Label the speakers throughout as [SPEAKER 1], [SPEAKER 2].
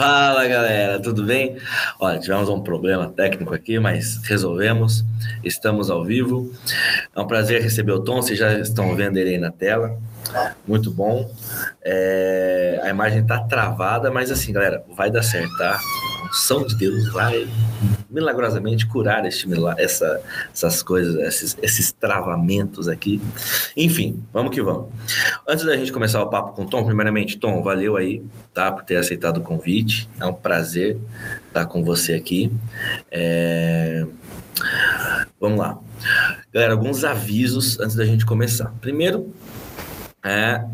[SPEAKER 1] Fala galera, tudo bem? Olha, tivemos um problema técnico aqui, mas resolvemos. Estamos ao vivo. É um prazer receber o Tom, vocês já estão vendo ele aí na tela. Muito bom. É... A imagem tá travada, mas assim, galera, vai dar certo, tá? unção de Deus vai milagrosamente curar este, essa, essas coisas, esses, esses travamentos aqui. Enfim, vamos que vamos. Antes da gente começar o papo com o Tom, primeiramente, Tom, valeu aí, tá, por ter aceitado o convite. É um prazer estar com você aqui. É... Vamos lá. Galera, alguns avisos antes da gente começar. Primeiro, é,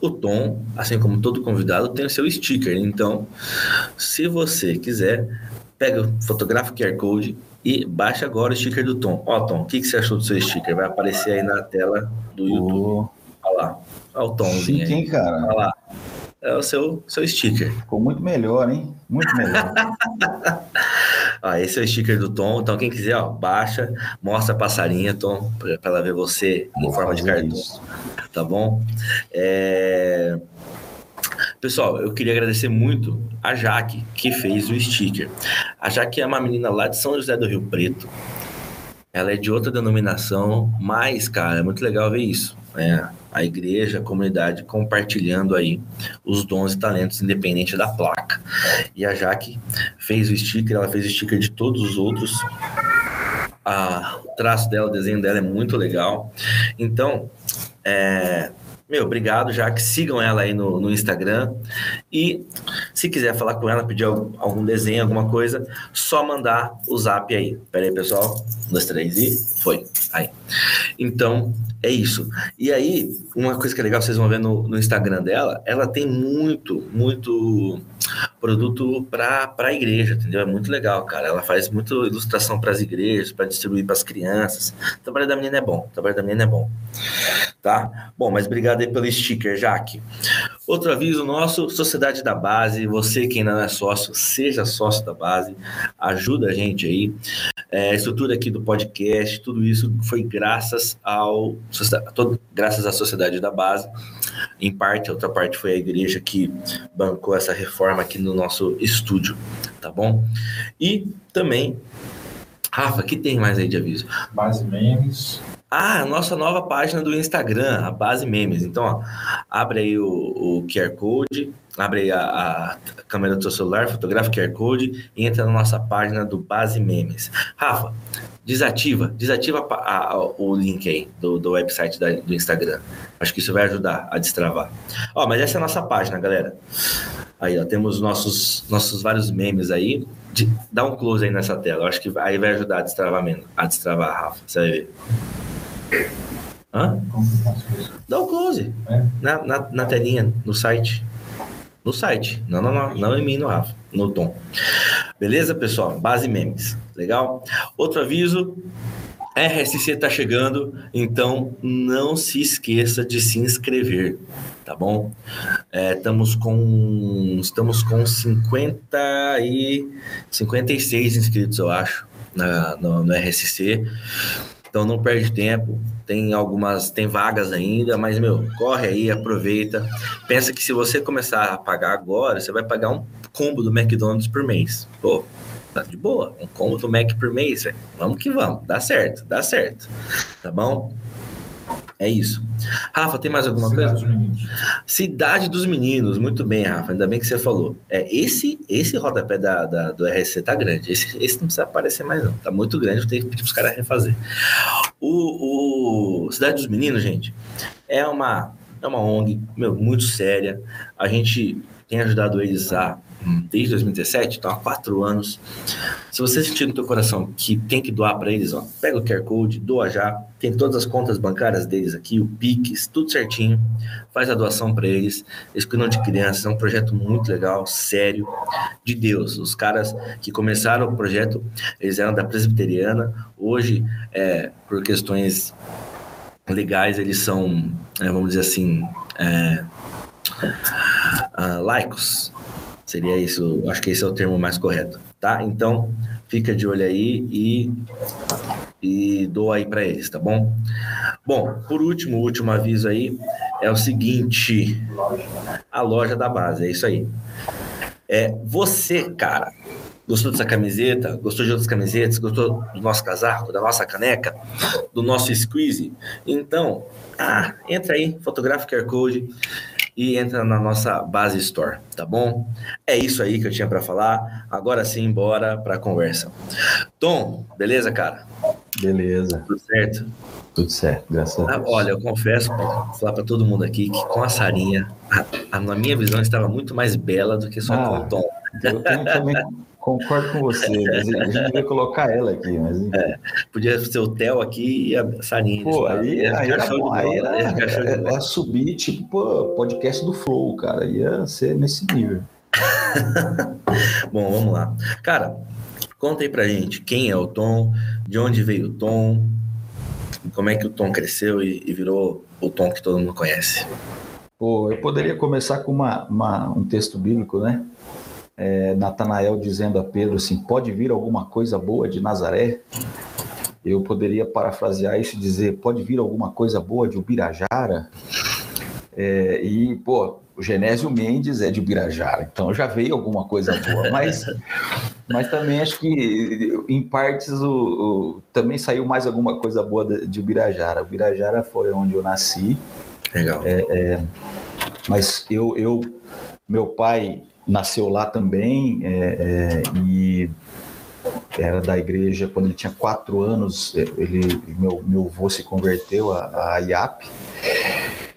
[SPEAKER 1] o Tom, assim como todo convidado, tem o seu sticker. Então, se você quiser, pega, fotografa o QR Code e baixa agora o sticker do Tom. Ó, Tom, o que, que você achou do seu sticker? Vai aparecer aí na tela do YouTube. Olha lá. Olha o Tomzinho
[SPEAKER 2] Chique, aí. Hein, cara?
[SPEAKER 1] Olha lá. É o seu, seu sticker.
[SPEAKER 2] Ficou muito melhor, hein? Muito melhor.
[SPEAKER 1] ó, esse é o sticker do Tom. Então, quem quiser, ó, baixa, mostra a passarinha, Tom, para ela ver você em forma de cartão tá bom? É... Pessoal, eu queria agradecer muito a Jaque, que fez o sticker. A Jaque é uma menina lá de São José do Rio Preto. Ela é de outra denominação, mas, cara, é muito legal ver isso. Né? A igreja, a comunidade compartilhando aí os dons e talentos, independente da placa. E a Jaque fez o sticker, ela fez o sticker de todos os outros. A, o traço dela, o desenho dela é muito legal. Então, é, meu, obrigado, já que sigam ela aí no, no Instagram. E se quiser falar com ela, pedir algum, algum desenho, alguma coisa, só mandar o zap aí. Pera aí, pessoal. Um, dois, três e foi. Aí. Então, é isso. E aí, uma coisa que é legal, vocês vão ver no, no Instagram dela, ela tem muito, muito produto para a igreja, entendeu? É muito legal, cara. Ela faz muita ilustração para as igrejas, para distribuir para as crianças. O trabalho da menina é bom, o trabalho da menina é bom. Tá? Bom, mas obrigado aí pelo sticker, Jaque. Outro aviso nosso, Sociedade da Base, você que ainda não é sócio, seja sócio da base, ajuda a gente aí. É, estrutura aqui do podcast, tudo isso foi graças ao graças à Sociedade da Base. Em parte, a outra parte foi a igreja que bancou essa reforma aqui no nosso estúdio, tá bom? E também, Rafa, que tem mais aí de aviso?
[SPEAKER 3] Base Memes.
[SPEAKER 1] Ah, a nossa nova página do Instagram, a Base Memes. Então, ó, abre aí o, o QR Code, abre aí a, a, câmera do seu celular, fotografa o QR Code e entra na nossa página do Base Memes. Rafa, desativa, desativa a, a, o link aí do, do website da, do Instagram. Acho que isso vai ajudar a destravar. Ó, mas essa é a nossa página, galera. Aí, ó, temos nossos, nossos vários memes aí. De, dá um close aí nessa tela. acho que aí vai ajudar a destravar, a destravar, Rafa. Você vai ver. Hã? Dá o close. É? Na, na, na telinha, no site. No site. Não, não, não. Não em mim, no Rafa. No Tom. Beleza, pessoal? Base memes. Legal? Outro aviso. RSC está chegando, então não se esqueça de se inscrever, tá bom? É, estamos com estamos com 50 e 56 inscritos, eu acho, na, no, no RSC. Então não perde tempo, tem algumas, tem vagas ainda, mas meu, corre aí, aproveita. Pensa que se você começar a pagar agora, você vai pagar um combo do McDonald's por mês. Pô, tá de boa, um combo do Mac por mês, vamos que vamos, dá certo, dá certo, tá bom? É isso. Rafa, tem mais alguma Cidade coisa? Dos Cidade dos Meninos, muito bem, Rafa. Ainda bem que você falou. É, esse esse rodapé da, da, do RSC tá grande. Esse, esse não precisa aparecer mais, não. Tá muito grande, vou ter que pedir pros caras refazer. O, o Cidade dos Meninos, gente, é uma, é uma ONG meu, muito séria. A gente tem ajudado eles a desde 2017, então há quatro anos. Se você sentir no teu coração que tem que doar para eles, ó, pega o QR Code, doa já, tem todas as contas bancárias deles aqui, o Pix, tudo certinho, faz a doação para eles. Eles cuidam de crianças, é um projeto muito legal, sério, de Deus. Os caras que começaram o projeto, eles eram da presbiteriana, hoje, é, por questões legais, eles são, é, vamos dizer assim, é, uh, laicos, Seria isso, acho que esse é o termo mais correto, tá? Então, fica de olho aí e, e doa aí para eles, tá bom? Bom, por último, último aviso aí é o seguinte: a loja da base, é isso aí. É, você, cara, gostou dessa camiseta? Gostou de outras camisetas? Gostou do nosso casaco, da nossa caneca, do nosso squeeze? Então, ah, entra aí, fotografa QR Code e entra na nossa base store, tá bom? É isso aí que eu tinha para falar. Agora sim, bora para a conversa. Tom, beleza, cara?
[SPEAKER 2] Beleza.
[SPEAKER 1] Tudo certo?
[SPEAKER 2] Tudo certo, graças a
[SPEAKER 1] Ah,
[SPEAKER 2] Deus.
[SPEAKER 1] olha, eu confesso, vou falar para todo mundo aqui que com a Sarinha, a, a- na minha visão, estava muito mais bela do que só
[SPEAKER 2] Ah.
[SPEAKER 1] com o Tom.
[SPEAKER 2] Eu também, também concordo com você, mas a gente devia colocar ela aqui, mas
[SPEAKER 1] Podia ser o Theo aqui e a Sarinha.
[SPEAKER 2] pô, aí, aí era bom, aí era,
[SPEAKER 1] ia ficar show de
[SPEAKER 2] é,
[SPEAKER 1] bola.
[SPEAKER 2] é subir tipo pô, podcast do Flow, cara, ia ser nesse nível.
[SPEAKER 1] Bom, vamos lá. Cara, conta aí pra gente quem é o Tom, de onde veio o Tom, como é que o Tom cresceu e, e virou o Tom que todo mundo conhece.
[SPEAKER 2] Pô, eu poderia começar com uma, uma- um texto bíblico, né? É, Natanael dizendo a Pedro assim: pode vir alguma coisa boa de Nazaré? Eu poderia parafrasear isso e dizer: pode vir alguma coisa boa de Ubirajara? É, e, pô, o Genésio Mendes é de Ubirajara, então já veio alguma coisa boa, mas, mas também acho que, em partes, o, o- também saiu mais alguma coisa boa de, de Ubirajara. Ubirajara foi onde eu nasci,
[SPEAKER 1] Legal.
[SPEAKER 2] mas eu, eu meu pai nasceu lá também é, é, e era da igreja quando ele tinha quatro anos é, ele meu meu avô se converteu a, a IAP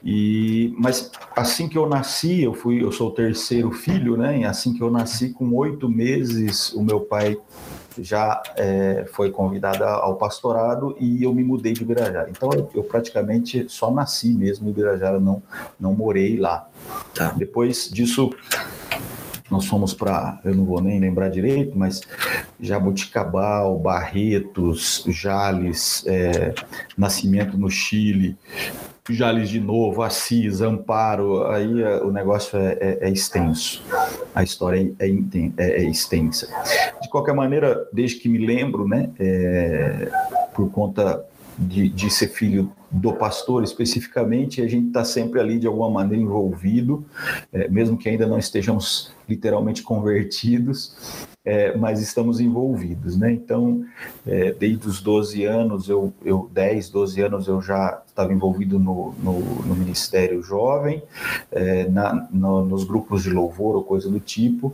[SPEAKER 2] e mas assim que eu nasci eu fui eu sou o terceiro filho né e assim que eu nasci com oito meses o meu pai já é, foi convidado ao pastorado e eu me mudei de Ibirajara. Então eu, eu praticamente só nasci mesmo em Ibirajara, não, não morei lá.
[SPEAKER 1] Tá.
[SPEAKER 2] Depois disso, nós fomos para, eu não vou nem lembrar direito, mas Jabuticabal, Barretos, Jales, é, Nascimento no Chile, Jales de novo, Assis, Amparo, aí é, o negócio é, é- é extenso, a história é, inten- é- é extensa. De qualquer maneira, desde que me lembro, né, é, por conta de, de ser filho do pastor especificamente, a gente está sempre ali de alguma maneira envolvido, é, mesmo que ainda não estejamos literalmente convertidos, é, mas estamos envolvidos, né? Então, é, desde os 12 anos, eu, eu 10, 12 anos, eu já estava envolvido no, no, no Ministério Jovem, é, na, no- nos grupos de louvor ou coisa do tipo,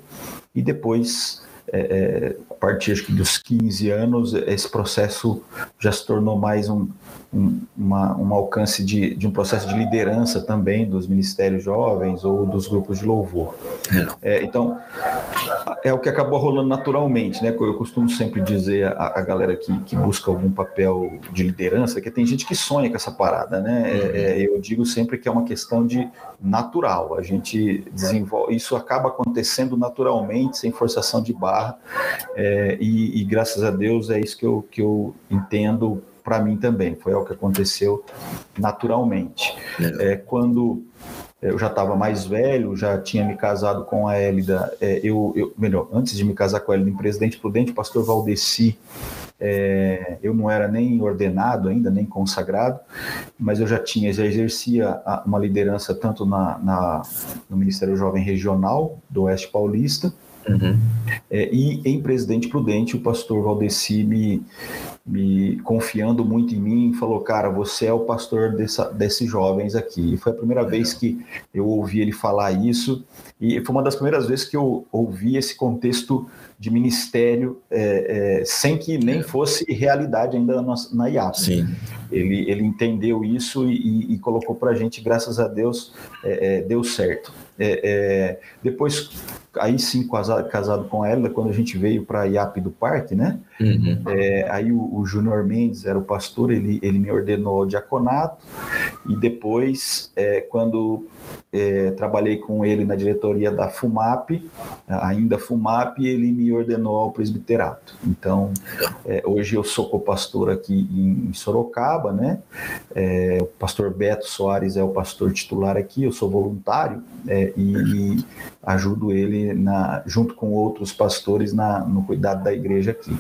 [SPEAKER 2] e depois, é, é, a partir acho que dos 15 anos, esse processo já se tornou mais um, um, uma, um alcance de, de um processo de liderança também dos ministérios jovens ou dos grupos de louvor. É, então, é o que acabou rolando naturalmente, né? Eu costumo sempre dizer a, a galera que, que busca algum papel de liderança, que tem gente que sonha com essa parada, né? É, é, eu digo sempre que é uma questão de natural. A gente desenvolve, isso acaba acontecendo naturalmente, sem forçação de barra, é, e, e graças a Deus é isso que eu, que eu entendo para mim também. Foi algo que aconteceu naturalmente. É, quando eu já estava mais velho, já tinha me casado com a Hélida, é, eu, eu, melhor, antes de me casar com a Hélida em Presidente Prudente, o pastor Valdeci, é, eu não era nem ordenado ainda, nem consagrado, mas eu já tinha, já exercia uma liderança tanto na, na- no Ministério Jovem Regional do Oeste Paulista,
[SPEAKER 1] Uhum.
[SPEAKER 2] é, e em Presidente Prudente, o pastor Valdeci me, me confiando muito em mim, falou: Cara, você é o pastor dessa, desses jovens aqui. E foi a primeira vez que eu ouvi ele falar isso, e foi uma das primeiras vezes que eu ouvi esse contexto de ministério, é, é, sem que nem fosse realidade ainda na, na IAP.
[SPEAKER 1] Sim.
[SPEAKER 2] Ele, ele entendeu isso e, e- colocou para a gente, graças a Deus, é, é, deu certo. É, é, depois, aí sim, casado, casado com ela, quando a gente veio para a IAP do Parque, né?
[SPEAKER 1] Uhum.
[SPEAKER 2] É, aí o, o Júnior Mendes era o pastor, ele, ele me ordenou ao diaconato, e depois, é, quando é, trabalhei com ele na diretoria da FUMAP, ainda FUMAP, ele me ordenou ao presbiterato. Então, é, hoje eu sou co-pastor aqui em Sorocaba, né? É, o pastor Beto Soares é o pastor titular aqui, eu sou voluntário, é, e, e ajudo ele na, junto com outros pastores na, no cuidado da igreja aqui.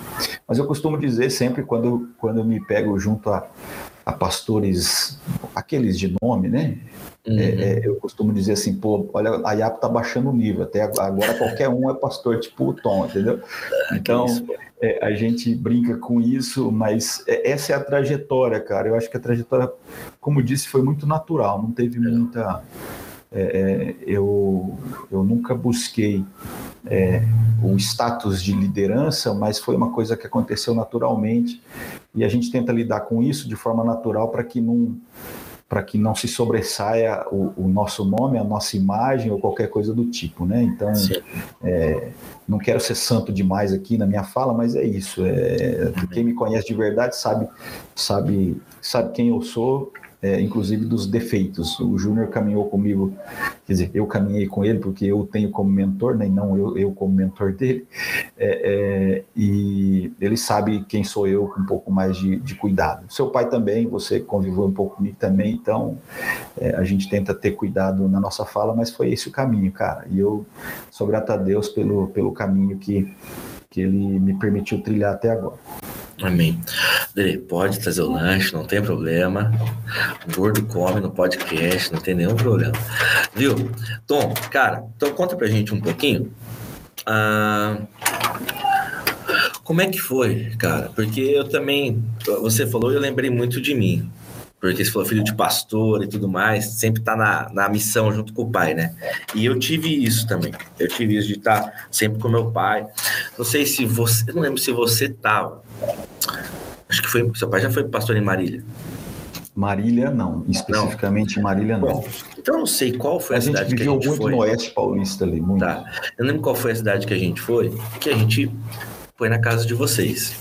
[SPEAKER 2] Mas eu costumo dizer sempre quando, quando eu me pego junto a, a pastores, aqueles de nome, né? É, uhum. É, eu costumo dizer assim, pô, olha, a IAP tá baixando o nível, até agora qualquer um é pastor, tipo o Tom, entendeu? Então, é, a gente brinca com isso, mas é, essa é a trajetória, cara. Eu acho que a trajetória, como disse, foi muito natural, não teve muita. É, é, eu, eu nunca busquei é, o status de liderança, mas foi uma coisa que aconteceu naturalmente e a gente tenta lidar com isso de forma natural para que não para que não se sobressaia o, o, nosso nome, a nossa imagem ou qualquer coisa do tipo, né? Então, é, não quero ser santo demais aqui na minha fala, mas é isso. É, quem me conhece de verdade sabe, sabe, sabe quem eu sou é, inclusive dos defeitos. O Júnior caminhou comigo, quer dizer, eu caminhei com ele porque eu tenho como mentor, né, não eu, eu como mentor dele, é, é, e ele sabe quem sou eu com um pouco mais de, de, cuidado. Seu pai também, você conviveu um pouco comigo também, então é, a gente tenta ter cuidado na nossa fala, mas foi esse o caminho, cara. E eu sou grato a Deus pelo, pelo caminho que, que ele me permitiu trilhar até agora.
[SPEAKER 1] Amém. Dele, pode trazer o lanche, não tem problema. Gordo come no podcast, não tem nenhum problema. Viu? Tom, cara, então conta pra gente um pouquinho. Ah, como é que foi, cara? Porque eu também, você falou eu lembrei muito de mim porque você falou filho de pastor e tudo mais, sempre tá na, na missão junto com o pai, né? E eu tive isso também. Eu tive isso de estar tá sempre com meu pai. Não sei se você, não lembro se você tava. Acho que foi, seu pai já foi pastor em Marília.
[SPEAKER 2] Marília não, especificamente não. Marília não. Bom,
[SPEAKER 1] então eu não sei qual foi a, a cidade que a gente
[SPEAKER 2] muito
[SPEAKER 1] foi.
[SPEAKER 2] no Oeste Paulista ali, muito.
[SPEAKER 1] Tá. Eu lembro qual foi a cidade que a gente foi, que a gente foi na casa de vocês.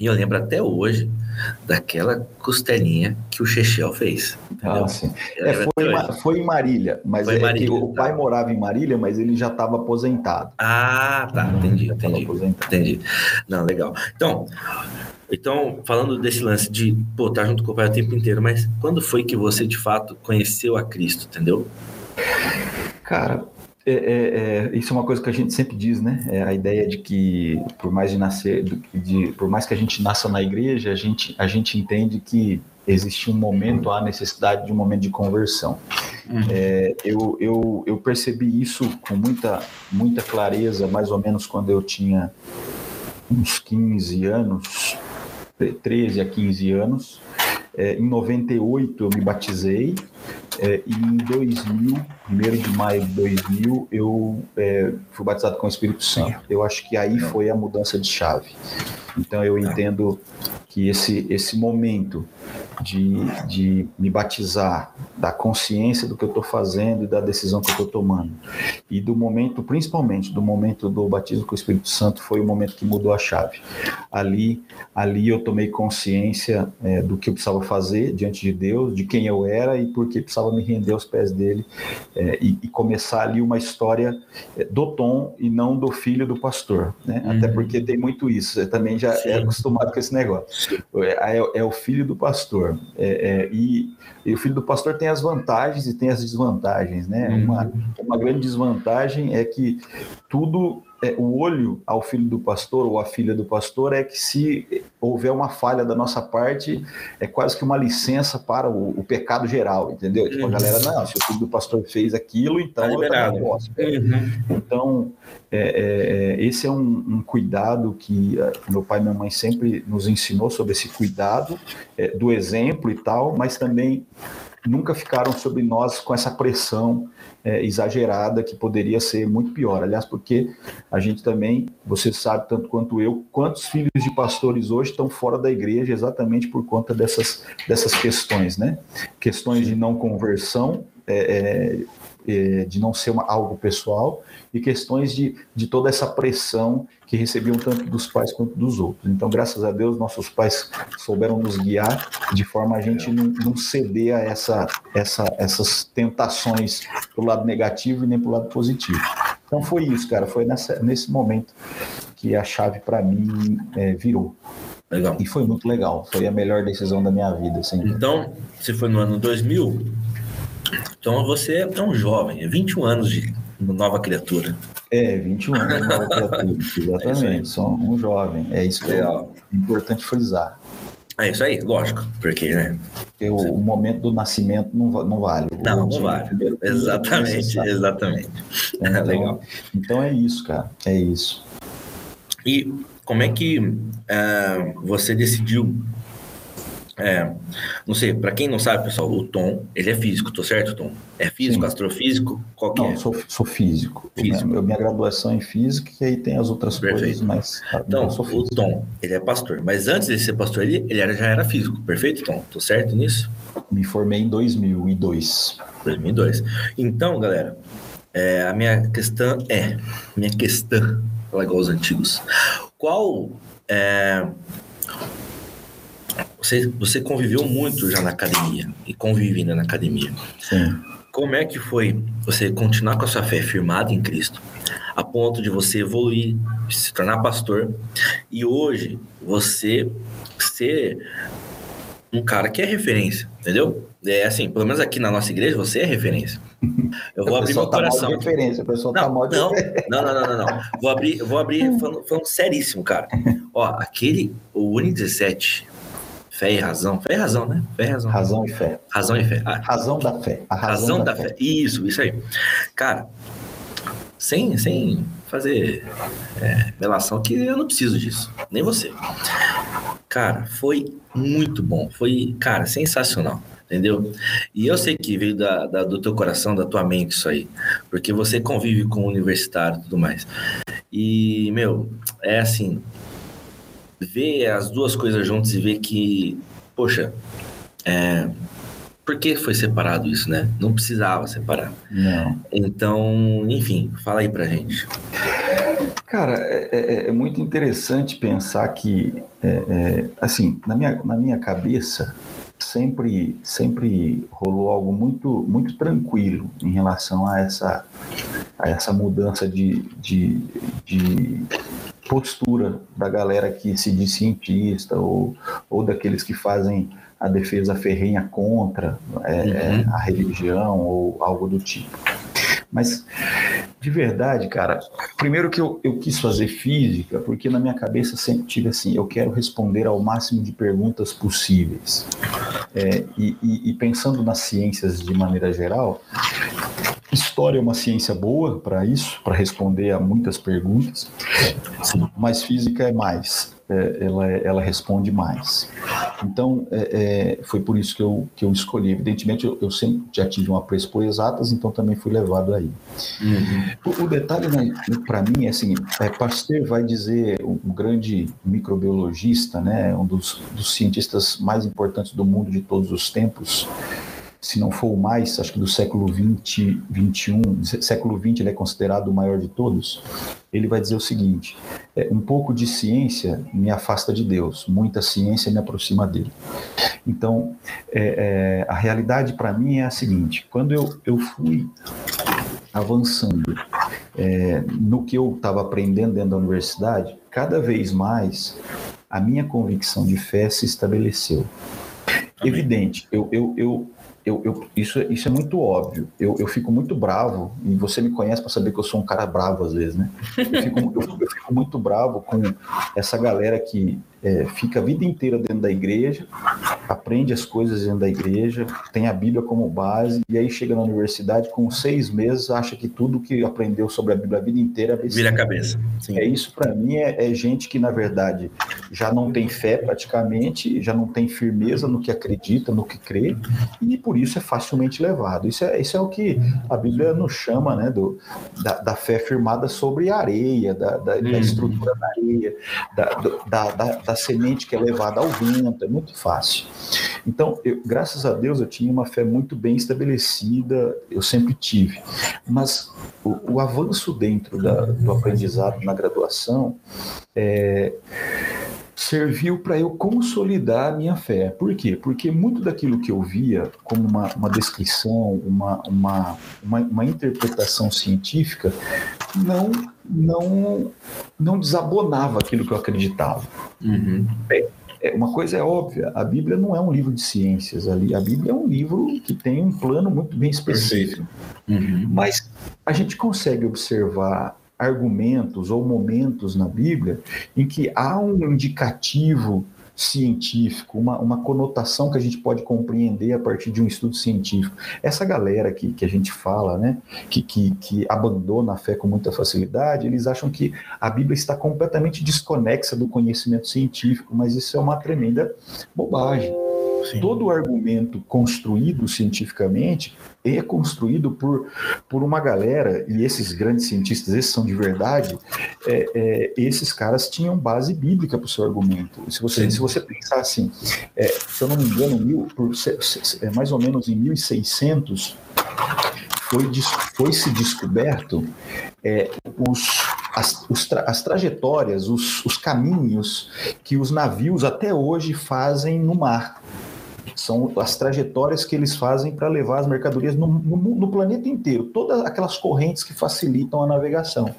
[SPEAKER 1] E eu lembro até hoje daquela costelinha que o Chechel fez.
[SPEAKER 2] Ah. É, foi, foi, em Marília, mas é Marília, o tá. pai morava em Marília, mas ele já estava aposentado.
[SPEAKER 1] Ah, tá, entendi, entendi, entendi. Não, legal. Então, então, falando desse lance de, pô, estar tá junto com o pai o tempo inteiro, mas quando foi que você, de fato, conheceu a Cristo, entendeu?
[SPEAKER 2] Cara, é, é, é, isso é uma coisa que a gente sempre diz, né? É a ideia de que por mais de nascer, de, por mais que a gente nasça na igreja, a gente, a gente entende que existe um momento, há necessidade de um momento de conversão. Uhum. É, eu, eu, eu percebi isso com muita, muita clareza, mais ou menos quando eu tinha uns 15 anos, 13 a 15 anos. É, em 98 eu me batizei é, e em 2000, 1 de maio de 2000, eu é, fui batizado com o Espírito Santo. Eu acho que aí foi a mudança de chave. Então eu entendo que esse, esse momento de, de me batizar, da consciência do que eu estou fazendo e da decisão que eu estou tomando, e do momento, principalmente do momento do batismo com o Espírito Santo, foi o momento que mudou a chave. Ali, ali eu tomei consciência é, do que eu precisava fazer diante de Deus, de quem eu era e por que precisava me render aos pés dele é, e, e, começar ali uma história é, do Tom e não do filho do pastor, né? Uhum. Até porque tem muito isso. Eu também já é acostumado com esse negócio. É, é, é o filho do pastor. É, é, e, e, o filho do pastor tem as vantagens e tem as desvantagens, né? Uhum. Uma, uma grande desvantagem é que tudo é, o olho ao filho do pastor ou à filha do pastor é que se houver uma falha da nossa parte, é quase que uma licença para o, o pecado geral, entendeu? Tipo, a galera, não, se o filho do pastor fez aquilo, então tá eu também posso. Uhum. Então, é, é, é, esse é um, um cuidado que é, meu pai e minha mãe sempre nos ensinou sobre esse cuidado é, do exemplo e tal, mas também nunca ficaram sobre nós com essa pressão é, exagerada que poderia ser muito pior. Aliás, porque a gente também, você sabe tanto quanto eu, quantos filhos de pastores hoje estão fora da igreja exatamente por conta dessas, dessas questões, né? Questões de não conversão, é, é, é de não ser uma, algo pessoal e questões de, de toda essa pressão que recebiam tanto dos pais quanto dos outros. Então, graças a Deus, nossos pais souberam nos guiar de forma a gente não, não ceder a essa, essa, essas tentações para o lado negativo e nem para o lado positivo. Então, foi isso, cara. Foi nessa, nesse momento que a chave para mim é, virou. Legal. E foi muito legal. Foi a melhor decisão da minha vida. Assim.
[SPEAKER 1] Então, se foi no ano 2000, então você é um jovem, é 21 anos de nova criatura.
[SPEAKER 2] É, 21 anos, nova criatura, exatamente. É Sou um jovem. É isso que é, é importante frisar.
[SPEAKER 1] É isso aí, lógico, porque, né?
[SPEAKER 2] Porque o, o momento do nascimento não, não vale.
[SPEAKER 1] Não, não vale. Exatamente, exatamente.
[SPEAKER 2] Então, Legal. Então é isso, cara, é isso.
[SPEAKER 1] E como é que uh, você decidiu é, não sei, para quem não sabe, pessoal, o Tom, ele é físico, tô certo, Tom? É físico, Sim. astrofísico? Qual que
[SPEAKER 2] não,
[SPEAKER 1] é?
[SPEAKER 2] Sou, sou físico. físico. Minha, minha graduação é em física e aí tem as outras perfeito. coisas, mas.
[SPEAKER 1] Então, o Tom, ele é pastor, mas antes de ser pastor, ele, ele era, já era físico, perfeito, Tom? Tô certo nisso?
[SPEAKER 2] Me formei em 2002.
[SPEAKER 1] 2002. Então, galera, é, a minha questão é, minha questão, falar igual os antigos, qual é você, você conviveu muito já na academia e convive ainda na academia.
[SPEAKER 2] Sim.
[SPEAKER 1] Como é que foi você continuar com a sua fé firmada em Cristo, a ponto de você evoluir, se tornar pastor e hoje você ser um cara que é referência, entendeu? É assim, pelo menos aqui na nossa igreja você é referência. Eu vou abrir meu tá coração.
[SPEAKER 2] Mal de referência, o pessoal
[SPEAKER 1] não,
[SPEAKER 2] tá mal
[SPEAKER 1] de não, não, não, não, não, não. Vou abrir, vou abrir falando, falando seríssimo, cara. Ó, aquele o Uni 17 Fé e razão. Fé e razão, né? Fé e razão.
[SPEAKER 2] Razão e fé.
[SPEAKER 1] Razão e fé. Ah,
[SPEAKER 2] razão da fé.
[SPEAKER 1] A razão, razão da, da fé. fé. Isso, isso aí. Cara, sem, sem fazer é, relação que eu não preciso disso. Nem você. Cara, foi muito bom. Foi, cara, sensacional entendeu? E eu sei que veio da, da, do teu coração, da tua mente isso aí, porque você convive com o universitário e tudo mais. E, meu, é assim, ver as duas coisas juntas e ver que, poxa, é, por que foi separado isso, né? Não precisava separar.
[SPEAKER 2] Não.
[SPEAKER 1] Então, enfim, fala aí pra gente.
[SPEAKER 2] Cara, é, é, é muito interessante pensar que, é, é, assim, na minha, na minha cabeça, sempre, sempre rolou algo muito, muito tranquilo em relação a essa, a essa mudança de, de, de postura da galera que se diz cientista ou, ou daqueles que fazem a defesa ferrenha contra é, uhum. a religião ou algo do tipo. Mas, de verdade, cara, primeiro que eu, eu quis fazer física, porque na minha cabeça sempre tive assim: eu quero responder ao máximo de perguntas possíveis. É, e, e, e pensando nas ciências de maneira geral, História é uma ciência boa para isso, para responder a muitas perguntas, mas física é mais, é, ela, ela responde mais. Então, é, é, foi por isso que eu, que eu escolhi. Evidentemente, eu, eu sempre já tive um apreço por exatas, então também fui levado aí. Uhum. O, o, detalhe né, para mim é assim: é, Pasteur vai dizer, um grande microbiologista, né, um dos, dos cientistas mais importantes do mundo de todos os tempos, se não for o mais, acho que do século 20, 21, século 20 ele é considerado o maior de todos, ele vai dizer o seguinte, é, um pouco de ciência me afasta de Deus, muita ciência me aproxima dele. Então, é, é, a realidade para mim é a seguinte, quando eu, eu fui avançando é, no que eu estava aprendendo dentro da universidade, cada vez mais a minha convicção de fé se estabeleceu. Evidente, eu, eu, eu eu, eu, isso, isso é muito óbvio. Eu, eu fico muito bravo, e você me conhece para saber que eu sou um cara bravo às vezes, né? Eu fico, eu, eu fico muito bravo com essa galera que é, fica a vida inteira dentro da igreja, aprende as coisas dentro da igreja, tem a Bíblia como base, e aí chega na universidade com seis meses, acha que tudo que aprendeu sobre a Bíblia a vida inteira é
[SPEAKER 1] vira a cabeça.
[SPEAKER 2] Sim. É isso para mim é, é, gente que na verdade já não tem fé praticamente, já não tem firmeza no que acredita, no que crê, e por isso é facilmente levado. Isso é, isso é o que a Bíblia nos chama, né, do, da, da fé firmada sobre a areia, da, da, da uhum. estrutura da areia, da, da da semente que é levada ao vento, é muito fácil. Então, eu, graças a Deus, eu tinha uma fé muito bem estabelecida, eu sempre tive. Mas o, o avanço dentro da, do aprendizado na graduação é, serviu para eu consolidar a minha fé. Por quê? Porque muito daquilo que eu via como uma, uma descrição, uma, uma, uma, uma interpretação científica, não não não desabonava aquilo que eu acreditava.
[SPEAKER 1] Uhum.
[SPEAKER 2] É, uma coisa é óbvia: a Bíblia não é um livro de ciências ali. A Bíblia é um livro que tem um plano muito bem específico. Uhum. Mas a gente consegue observar argumentos ou momentos na Bíblia em que há um indicativo científico, uma, uma conotação que a gente pode compreender a partir de um estudo científico. Essa galera que, que a gente fala, né, que, que, que abandona a fé com muita facilidade, eles acham que a Bíblia está completamente desconexa do conhecimento científico, mas isso é uma tremenda bobagem. Sim. Todo argumento construído cientificamente é construído por, por uma galera, e esses grandes cientistas, esses são de verdade, é, é, esses caras tinham base bíblica para o seu argumento. Se você, se você pensar assim, é, se eu não me engano, mil, por, é, mais ou menos em 1600, foi, foi se descoberto é, os, as, os tra, as trajetórias, os, os caminhos que os navios até hoje fazem no mar são as trajetórias que eles fazem para levar as mercadorias no, no, no, planeta inteiro, todas aquelas correntes que facilitam a navegação.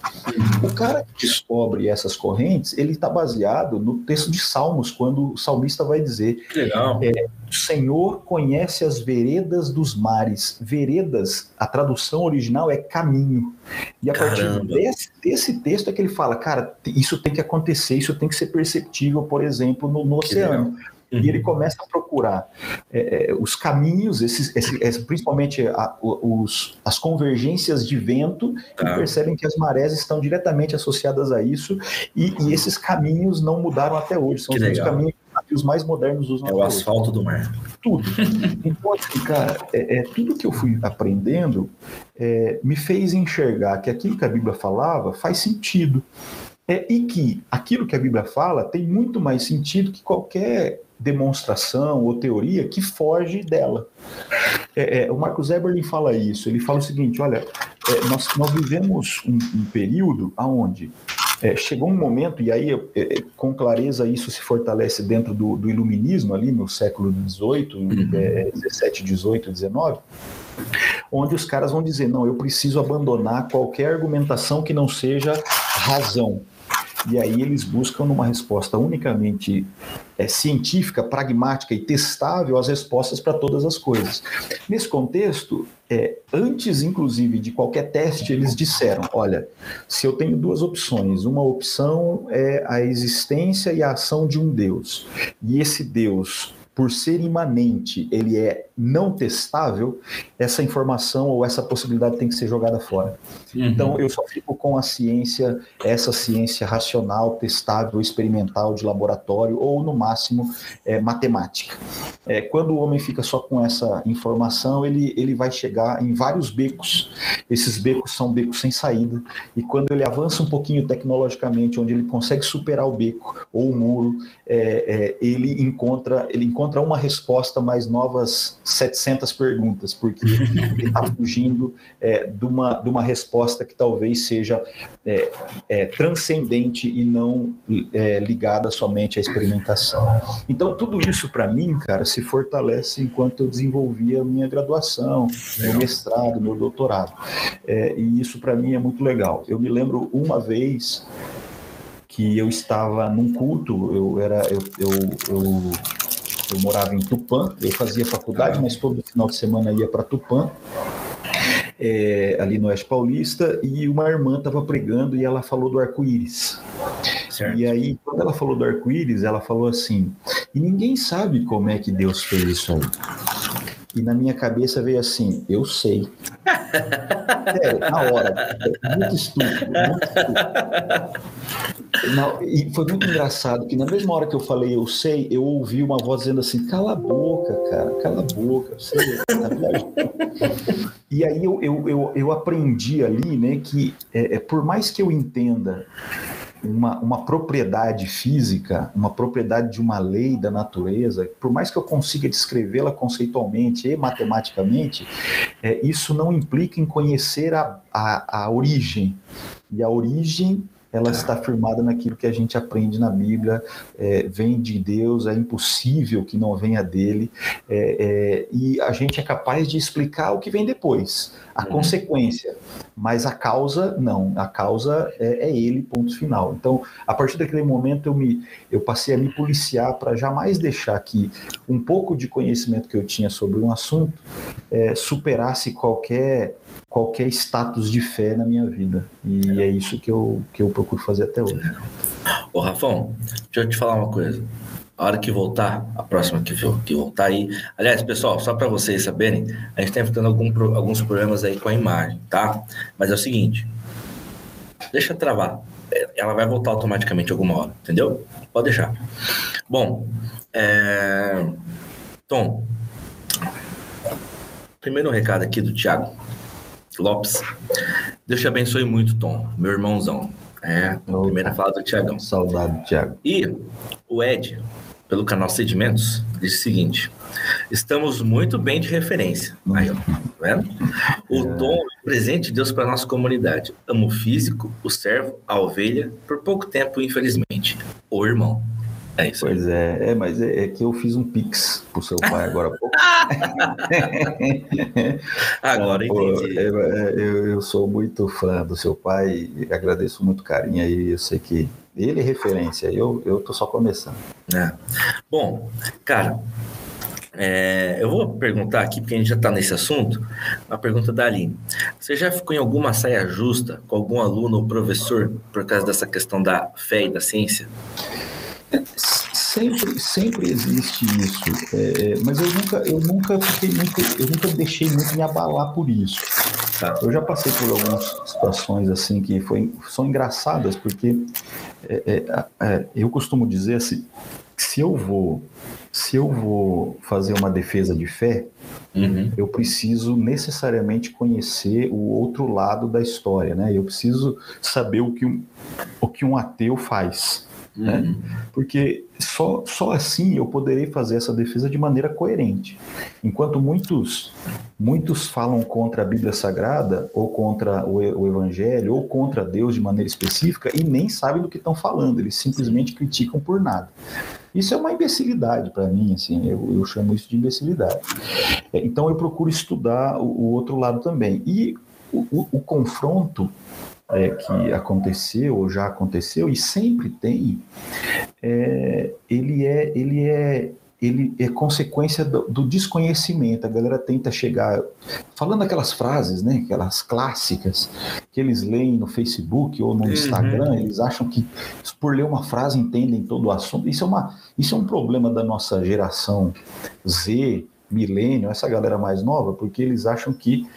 [SPEAKER 2] O cara que descobre essas correntes, ele está baseado no texto de Salmos, quando o salmista vai dizer:
[SPEAKER 1] Legal.
[SPEAKER 2] É, o Senhor conhece as veredas dos mares. Veredas, a tradução original é caminho. E a Caramba. partir desse, desse, texto é que ele fala, cara, isso tem que acontecer, isso tem que ser perceptível, por exemplo, no, no oceano. Legal. Uhum. E ele começa a procurar é, é os caminhos, esses, esse, principalmente a, os, as convergências de vento, tá. e percebem que as marés estão diretamente associadas a isso, e, e esses caminhos não mudaram até hoje. São que os caminhos os mais modernos usam.
[SPEAKER 1] É o asfalto do mar.
[SPEAKER 2] Tudo. Então, assim, cara, é, é, tudo que eu fui aprendendo é, me fez enxergar que aquilo que a Bíblia falava faz sentido. É, e que aquilo que a Bíblia fala tem muito mais sentido que qualquer demonstração ou teoria que foge dela. É, é, o Marcos Eberlin fala isso. Ele fala o seguinte: olha, é, nós, nós vivemos um, um período aonde é, chegou um momento, e aí é, com clareza isso se fortalece dentro do, do iluminismo, ali no século XVIII, uhum. é, 17, 18, 19, onde os caras vão dizer: não, eu preciso abandonar qualquer argumentação que não seja razão. E aí eles buscam numa resposta unicamente é, científica, pragmática e testável as respostas para todas as coisas. Nesse contexto, é, antes inclusive de qualquer teste, eles disseram: olha, se eu tenho duas opções, uma opção é a existência e a ação de um Deus, e esse Deus por ser imanente, ele é não testável, essa informação ou essa possibilidade tem que ser jogada fora. Uhum. Então, eu só fico com a ciência, essa ciência racional, testável, experimental, de laboratório, ou no máximo, é, matemática. É, quando o homem fica só com essa informação, ele, ele vai chegar em vários becos. Esses becos são becos sem saída, e quando ele avança um pouquinho tecnologicamente, onde ele consegue superar o beco ou o muro, é, é ele encontra ele encontra uma resposta mais novas 700 perguntas, porque ele está fugindo é, de, uma, de uma resposta que talvez seja é, é, transcendente e não é, ligada somente à experimentação. Então, tudo isso, para mim, cara, se fortalece enquanto eu desenvolvia a minha graduação, meu mestrado, meu doutorado. E isso, para mim, é muito legal. Eu me lembro uma vez que eu estava num culto, eu era eu, eu, eu eu morava em Tupã, eu fazia faculdade, ah. mas todo final de semana ia para Tupã, é, ali no Oeste Paulista, e uma irmã estava pregando e ela falou do arco-íris. E aí, quando ela falou do arco-íris, ela falou assim: e ninguém sabe como é que Deus fez isso aí. E na minha cabeça veio assim: eu sei. Sério, na hora. Muito estúpido, muito estúpido. Na, e foi muito engraçado que na mesma hora que eu falei eu sei, eu ouvi uma voz dizendo assim: cala a boca, cara, cala a boca. Sei, e aí eu, eu, eu, eu, aprendi ali né, que é, é, por mais que eu entenda uma, uma propriedade física, uma propriedade de uma lei da natureza, por mais que eu consiga descrevê-la conceitualmente e matematicamente, é, isso não implica em conhecer a, a, a origem. E a origem ela está firmada naquilo que a gente aprende na Bíblia, é, vem de Deus, é impossível que não venha dele, é, é, e a gente é capaz de explicar o que vem depois, a uhum. consequência, mas a causa não, a causa é, é, ele, ponto final. Então, a partir daquele momento eu me eu passei a me policiar para jamais deixar que um pouco de conhecimento que eu tinha sobre um assunto é, superasse qualquer qualquer status de fé na minha vida. E é isso que eu, que eu procuro fazer até hoje.
[SPEAKER 1] Ô, Rafão, deixa eu te falar uma coisa. A hora que voltar, a próxima que, que voltar aí. Aliás, pessoal, só para vocês saberem, a gente está enfrentando algum, alguns problemas aí com a imagem, tá? Mas é o seguinte: deixa travar. Ela vai voltar automaticamente alguma hora, entendeu? Pode deixar. Bom, é... Tom, primeiro recado aqui do Thiago Lopes. Deus te abençoe muito, Tom, meu irmãozão. É, primeira fala do Tiagão.
[SPEAKER 2] Saudade, Tiago.
[SPEAKER 1] E o Ed, pelo canal Sedimentos, diz o seguinte: estamos muito bem de referência. Aí, ó, tá vendo? O é. Tom é presente de Deus para nossa comunidade. Amo o físico, o servo, a ovelha, por pouco tempo, infelizmente. O irmão.
[SPEAKER 2] É isso. Pois é, é mas é, é, que eu fiz um pix pro seu pai agora há pouco.
[SPEAKER 1] agora entendi.
[SPEAKER 2] Pô, eu, é, eu, eu, sou muito fã do seu pai e agradeço muito carinho aí. Eu sei que ele é referência, eu, eu tô só começando.
[SPEAKER 1] É. Bom, cara, é, eu vou perguntar aqui, porque a gente já está nesse assunto, uma pergunta da Aline. Você já ficou em alguma saia justa com algum aluno ou professor por causa dessa questão da fé e da ciência?
[SPEAKER 2] Sempre, sempre existe isso, é, é, mas eu nunca, eu nunca fiquei muito, eu nunca deixei muito me abalar por isso. Tá? Eu já passei por algumas situações assim que foi, são engraçadas porque é, é, é eu costumo dizer assim, se eu vou, se eu vou fazer uma defesa de fé, uhum. eu preciso necessariamente conhecer o outro lado da história, né? Eu preciso saber o que um, o que um ateu faz. Uhum. Porque só, só assim eu poderei fazer essa defesa de maneira coerente. Enquanto muitos, muitos falam contra a Bíblia Sagrada, ou contra o, o Evangelho, ou contra Deus de maneira específica, e nem sabem do que estão falando, eles simplesmente criticam por nada. Isso é uma imbecilidade para mim, assim, eu, eu, chamo isso de imbecilidade. É, então eu procuro estudar o, o outro lado também. E o, o confronto é, que aconteceu ou já aconteceu e sempre tem, é, ele é ele é ele é consequência do, do, desconhecimento. A galera tenta chegar falando aquelas frases, né, aquelas clássicas que eles leem no Facebook ou no uhum. Instagram. Eles acham que por ler uma frase entendem todo o assunto. Isso é uma isso é um problema da nossa geração Z milênio, essa galera mais nova, porque eles acham que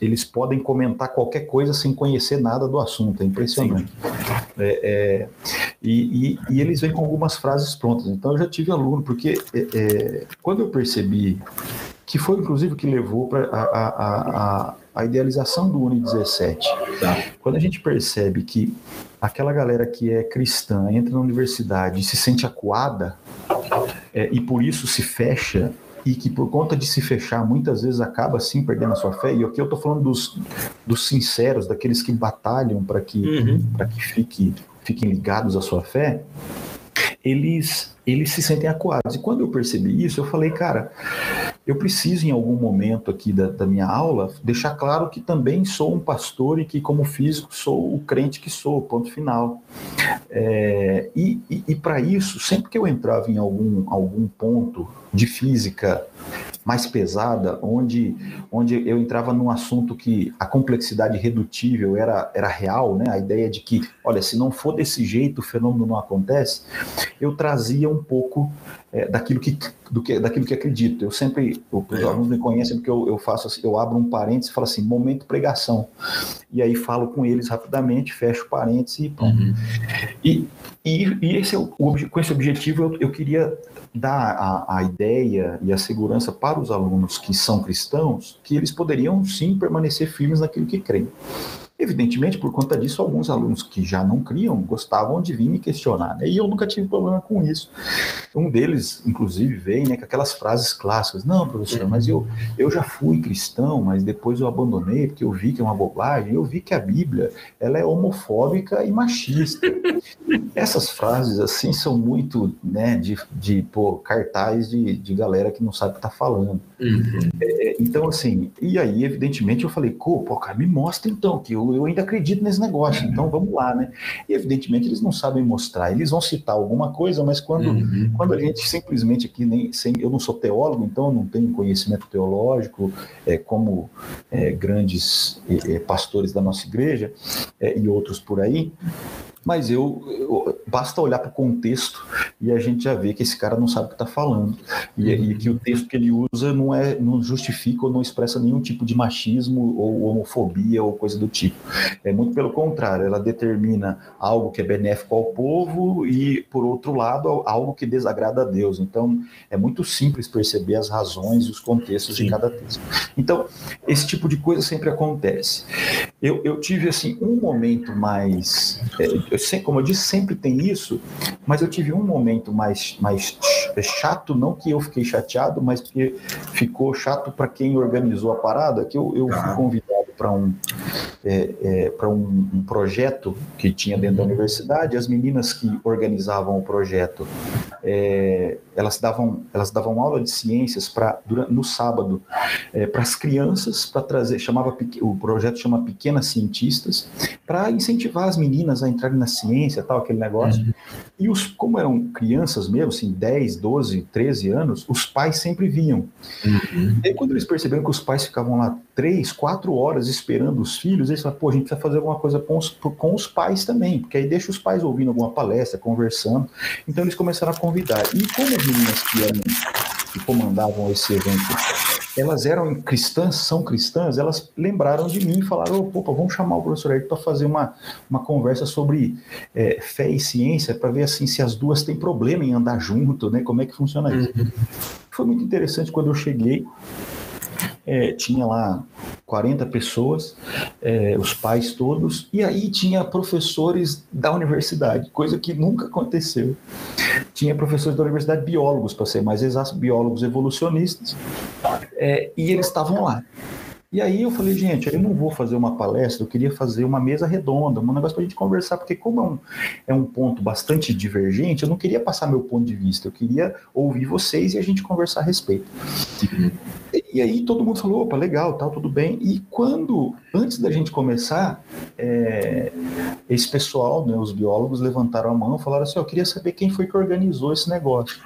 [SPEAKER 2] eles podem comentar qualquer coisa sem conhecer nada do assunto. É impressionante. É, é, e, e, e, eles vêm com algumas frases prontas. Então eu já tive aluno, porque é, é quando eu percebi que foi inclusive o que levou para a, a, a, a, idealização do Uni 17. Tá. Quando a gente percebe que aquela galera que é cristã entra na universidade e se sente acuada é, e por isso se fecha e que por conta de se fechar muitas vezes acaba assim perdendo a sua fé. E aqui eu estou falando dos, dos sinceros, daqueles que batalham para que, uhum. que fique, fiquem ligados à sua fé, eles, eles se sentem acuados. E quando eu percebi isso, eu falei, cara, eu preciso, em algum momento aqui da, da, minha aula, deixar claro que também sou um pastor e que, como físico, sou o crente que sou, ponto final. É, e e, e para isso, sempre que eu entrava em algum, algum ponto de física mais pesada, onde, onde eu entrava num assunto que a complexidade redutível era, era real, né? a ideia de que, olha, se não for desse jeito, o fenômeno não acontece, eu trazia um pouco é, daquilo, que, do que, daquilo que acredito. Eu sempre, os é. alunos me conhecem porque eu, eu faço assim, eu abro um parênteses e falo assim, momento pregação. E aí falo com eles rapidamente, fecho parênteses e pronto. Uhum. E, e, e, esse é o, com esse objetivo eu, eu queria dar a, a ideia e a segurança para os alunos que são cristãos que eles poderiam sim permanecer firmes naquilo que creem. Evidentemente, por conta disso, alguns alunos que já não criam gostavam de vir me questionar, né? E eu nunca tive problema com isso. Um deles, inclusive, vem né, com aquelas frases clássicas: Não, professor, mas eu, eu já fui cristão, mas depois eu abandonei porque eu vi que é uma bobagem. Eu vi que a Bíblia ela é homofóbica e machista. Essas frases, assim, são muito, né, de, de pô, cartaz de, de galera que não sabe o que está falando. Uhum. É, então, assim, e aí, evidentemente, eu falei, pô, cara, me mostra então, que eu, eu ainda acredito nesse negócio, então vamos lá, né? E evidentemente eles não sabem mostrar, eles vão citar alguma coisa, mas quando, uhum. quando a gente simplesmente aqui, nem, sem, eu não sou teólogo, então eu não tenho conhecimento teológico, é, como é, grandes é, pastores da nossa igreja é, e outros por aí, mas eu, eu basta olhar para o contexto e a gente já vê que esse cara não sabe o que está falando e, e, que o texto que ele usa não é não justifica ou não expressa nenhum tipo de machismo ou homofobia ou coisa do tipo. É muito pelo contrário, ela determina algo que é benéfico ao povo e por outro lado algo que desagrada a Deus. Então é muito simples perceber as razões e os contextos Sim. de cada texto. Então esse tipo de coisa sempre acontece. Eu, eu tive assim um momento mais é, eu, como eu disse, sempre tem isso, mas eu tive um momento mais, mais chato, não que eu fiquei chateado, mas que ficou chato para quem organizou a parada, que eu, eu fui ah. convidado para um, é, é, um, um, projeto que tinha dentro da universidade. As meninas que organizavam o projeto, é, elas davam elas davam aula de ciências para no sábado é, para as crianças para trazer chamava o projeto chama pequenas cientistas para incentivar as meninas a entrarem na ciência tal aquele negócio uhum. e os como eram crianças mesmo assim 10, 12, 13 anos os pais sempre vinham uhum. e aí, quando eles perceberam que os pais ficavam lá três, quatro horas esperando os filhos, eles falam, pô, a gente precisa fazer alguma coisa com os, com os pais também, porque aí deixa os pais ouvindo alguma palestra, conversando. Então eles começaram a convidar. E como as meninas que, eram, que comandavam esse evento, elas eram cristãs, são cristãs, elas lembraram de mim e falaram, oh, opa, vamos chamar o professor Eric para fazer uma, uma conversa sobre é, fé e ciência, para ver assim se as duas têm problema em andar junto, né? Como é que funciona isso. Uhum. Foi muito interessante quando eu cheguei é, tinha lá 40 pessoas, é, os pais todos, e aí tinha professores da universidade, coisa que nunca aconteceu. Tinha professores da universidade, biólogos, para ser mais exato, biólogos evolucionistas, é, e eles estavam lá. E aí eu falei, gente, eu não vou fazer uma palestra, eu queria fazer uma mesa redonda, um negócio para a gente conversar, porque como é um, é um ponto bastante divergente, eu não queria passar meu ponto de vista, eu queria ouvir vocês e a gente conversar a respeito. Uhum. E aí todo mundo falou, opa, legal, tal, tudo bem. E quando, antes da gente começar, é, esse pessoal, né, os biólogos levantaram a mão e falaram assim, eu queria saber quem foi que organizou esse negócio.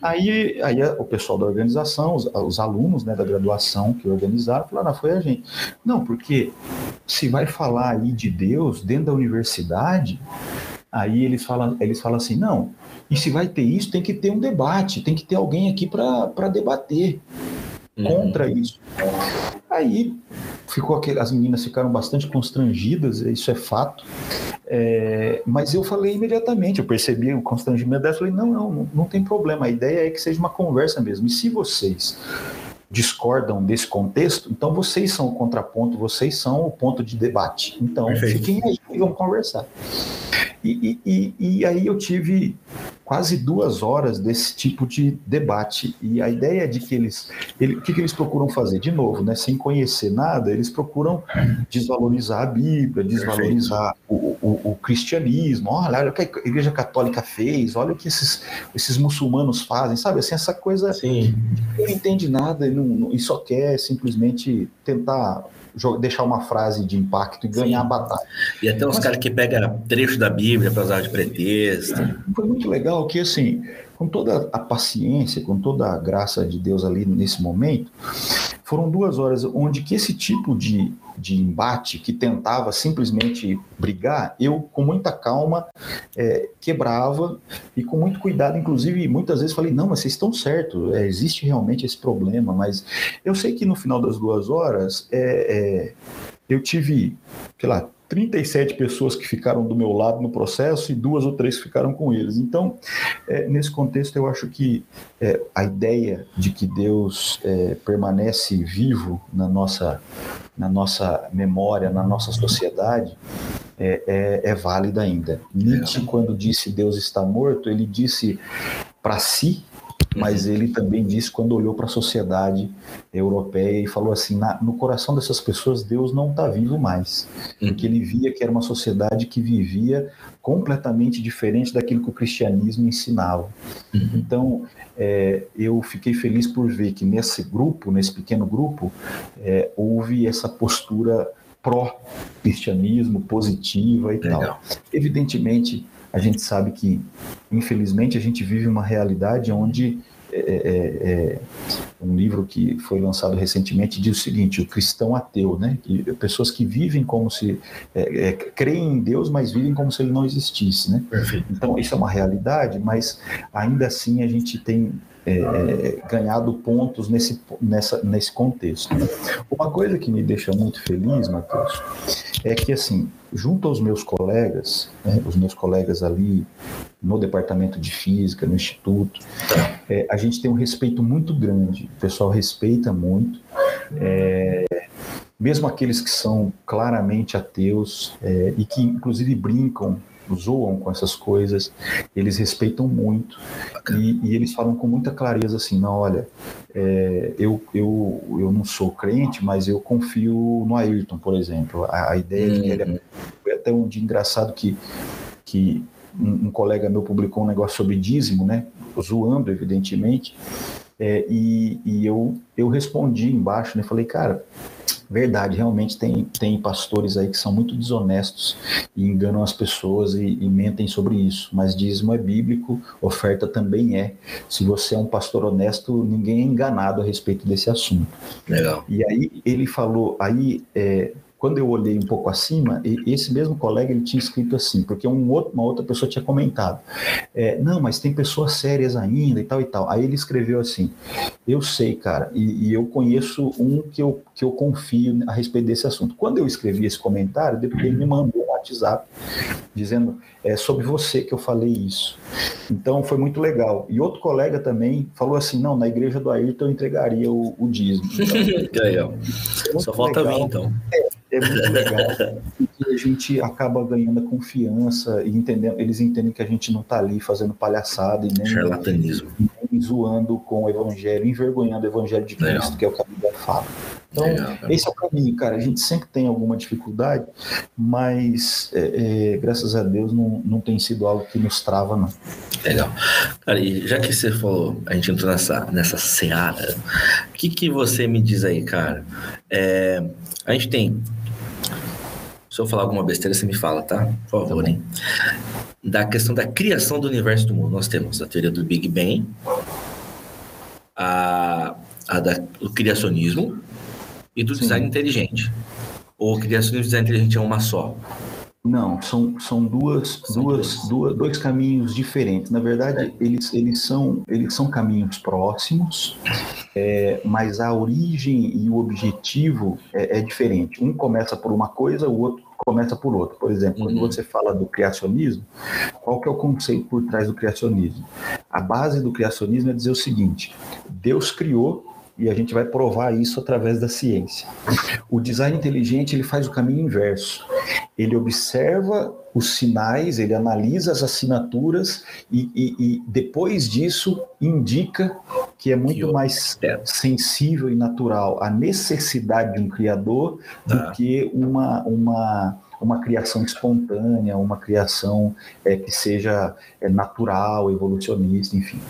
[SPEAKER 2] aí aí o pessoal da organização, os, os alunos né, da graduação que organizaram, falaram, ah, foi a gente. Não, porque se vai falar aí de Deus dentro da universidade, aí eles falam, eles falam assim, não, e se vai ter isso, tem que ter um debate, tem que ter alguém aqui para debater uhum. contra isso. Aí ficou aquele, as meninas ficaram bastante constrangidas, isso é fato. É, mas eu falei imediatamente, eu percebi o constrangimento dela, falei, não, não, não tem problema, a ideia é que seja uma conversa mesmo. E se vocês discordam desse contexto, então vocês são o contraponto, vocês são o ponto de debate. Então, Perfeito. fiquem aí e vamos conversar. E, e, e, aí eu tive quase duas horas desse tipo de debate. E a ideia é de que eles. Ele, o que, que eles procuram fazer? De novo, né, sem conhecer nada, eles procuram desvalorizar a Bíblia, desvalorizar o, o, o, cristianismo. Olha, olha o que a Igreja Católica fez, olha o que esses, esses muçulmanos fazem, sabe? Assim, essa coisa. Sim. Não entende nada e, não, e só quer simplesmente tentar deixar uma frase de impacto e ganhar Sim. a batalha.
[SPEAKER 1] E até os caras que pegam trecho da Bíblia para usar de pretexto.
[SPEAKER 2] Foi muito legal que, assim, com toda a paciência, com toda a graça de Deus ali nesse momento, foram duas horas onde que esse tipo de, de embate que tentava simplesmente brigar, eu com muita calma é, quebrava e com muito cuidado, inclusive muitas vezes falei, não, mas vocês estão certos, é, existe realmente esse problema, mas eu sei que no final das duas horas é, é eu tive, sei lá, 37 pessoas que ficaram do meu lado no processo e duas ou três ficaram com eles. Então, é, nesse contexto, eu acho que é, a ideia de que Deus é, permanece vivo na nossa, na nossa memória, na nossa sociedade, é, é, é válida ainda. Nietzsche, quando disse Deus está morto, ele disse para si mas ele também disse quando olhou para a sociedade europeia e falou assim: na, no coração dessas pessoas Deus não está vivo mais, porque ele via que era uma sociedade que vivia completamente diferente daquilo que o cristianismo ensinava. Uhum. Então é, eu fiquei feliz por ver que nesse grupo, nesse pequeno grupo, é, houve essa postura pró-cristianismo, positiva e Legal. tal. Evidentemente a gente sabe que, infelizmente, a gente vive uma realidade onde é, é, é, é, um livro que foi lançado recentemente diz o seguinte: o cristão ateu, né? Que, pessoas que vivem como se é, é, creem em Deus, mas vivem como se ele não existisse, né? Perfeito. Então isso é uma realidade, mas ainda assim a gente tem é, ganhado pontos nesse, nessa, nesse contexto. Uma coisa que me deixa muito feliz, Matheus, é que, assim, junto aos meus colegas, né, os meus colegas ali no departamento de física, no instituto, é, a gente tem um respeito muito grande, o pessoal respeita muito. É, mesmo aqueles que são claramente ateus é, e que inclusive brincam zoam com essas coisas, eles respeitam muito e, e, eles falam com muita clareza assim, não, olha, é, eu, eu, eu não sou crente, mas eu confio no Ayrton, por exemplo. A, a ideia de que ele é, uhum. foi até um dia engraçado que, que um, um, colega meu publicou um negócio sobre dízimo, né? Zoando, evidentemente. É, e, e eu, eu respondi embaixo, né? Falei, cara, verdade, realmente tem, tem pastores aí que são muito desonestos e enganam as pessoas e, e, mentem sobre isso. Mas dízimo é bíblico, oferta também é. Se você é um pastor honesto, ninguém é enganado a respeito desse assunto.
[SPEAKER 1] Legal.
[SPEAKER 2] E aí ele falou, aí é, quando eu olhei um pouco acima, esse mesmo colega ele tinha escrito assim, porque um outro, uma outra pessoa tinha comentado, é, não, mas tem pessoas sérias ainda e tal e tal. Aí ele escreveu assim, eu sei, cara, e, e eu conheço um que eu, que eu confio a respeito desse assunto. Quando eu escrevi esse comentário, depois ele me mandou um WhatsApp dizendo é sobre você que eu falei isso. Então foi muito legal. E outro colega também falou assim, não, na igreja do Ayrton eu entregaria o, o dízimo.
[SPEAKER 1] Então, Só falta legal. mim, então.
[SPEAKER 2] É, é muito legal, porque a gente acaba ganhando a confiança e entendendo, eles entendem que a gente não está ali fazendo palhaçada e nem,
[SPEAKER 1] Charlatanismo.
[SPEAKER 2] nem zoando com o evangelho, envergonhando o evangelho de Cristo, legal. que é o que a Bíblia fala. Então, legal, esse é o caminho, cara. A gente sempre tem alguma dificuldade, mas é, é, graças a Deus não, não tem sido algo que nos trava, não.
[SPEAKER 1] Legal. Cara, e já que você falou, a gente entrou nessa, nessa seara, o que, que você me diz aí, cara? É, a gente tem se eu falar alguma besteira, você me fala, tá? Por favor, tá hein? Da questão da criação do universo do mundo. Nós temos a teoria do Big Bang, a, a da, do criacionismo e do Sim. design inteligente. Ou criacionismo e design inteligente é uma só?
[SPEAKER 2] Não, são, são duas, são duas, duas, dois caminhos diferentes. Na verdade, é. eles, eles, são, eles são caminhos próximos, é, mas a origem e o objetivo é, é, diferente. Um começa por uma coisa, o outro começa por outra. Por exemplo, uhum. quando você fala do criacionismo, qual que é o conceito por trás do criacionismo? A base do criacionismo é dizer o seguinte: Deus criou e a gente vai provar isso através da ciência. O design inteligente ele faz o caminho inverso. Ele observa os sinais, ele analisa as assinaturas e, e, e depois disso indica que é muito mais sensível e natural a necessidade de um criador do tá. que uma, uma, uma criação espontânea, uma criação é, que seja é, natural, evolucionista, enfim.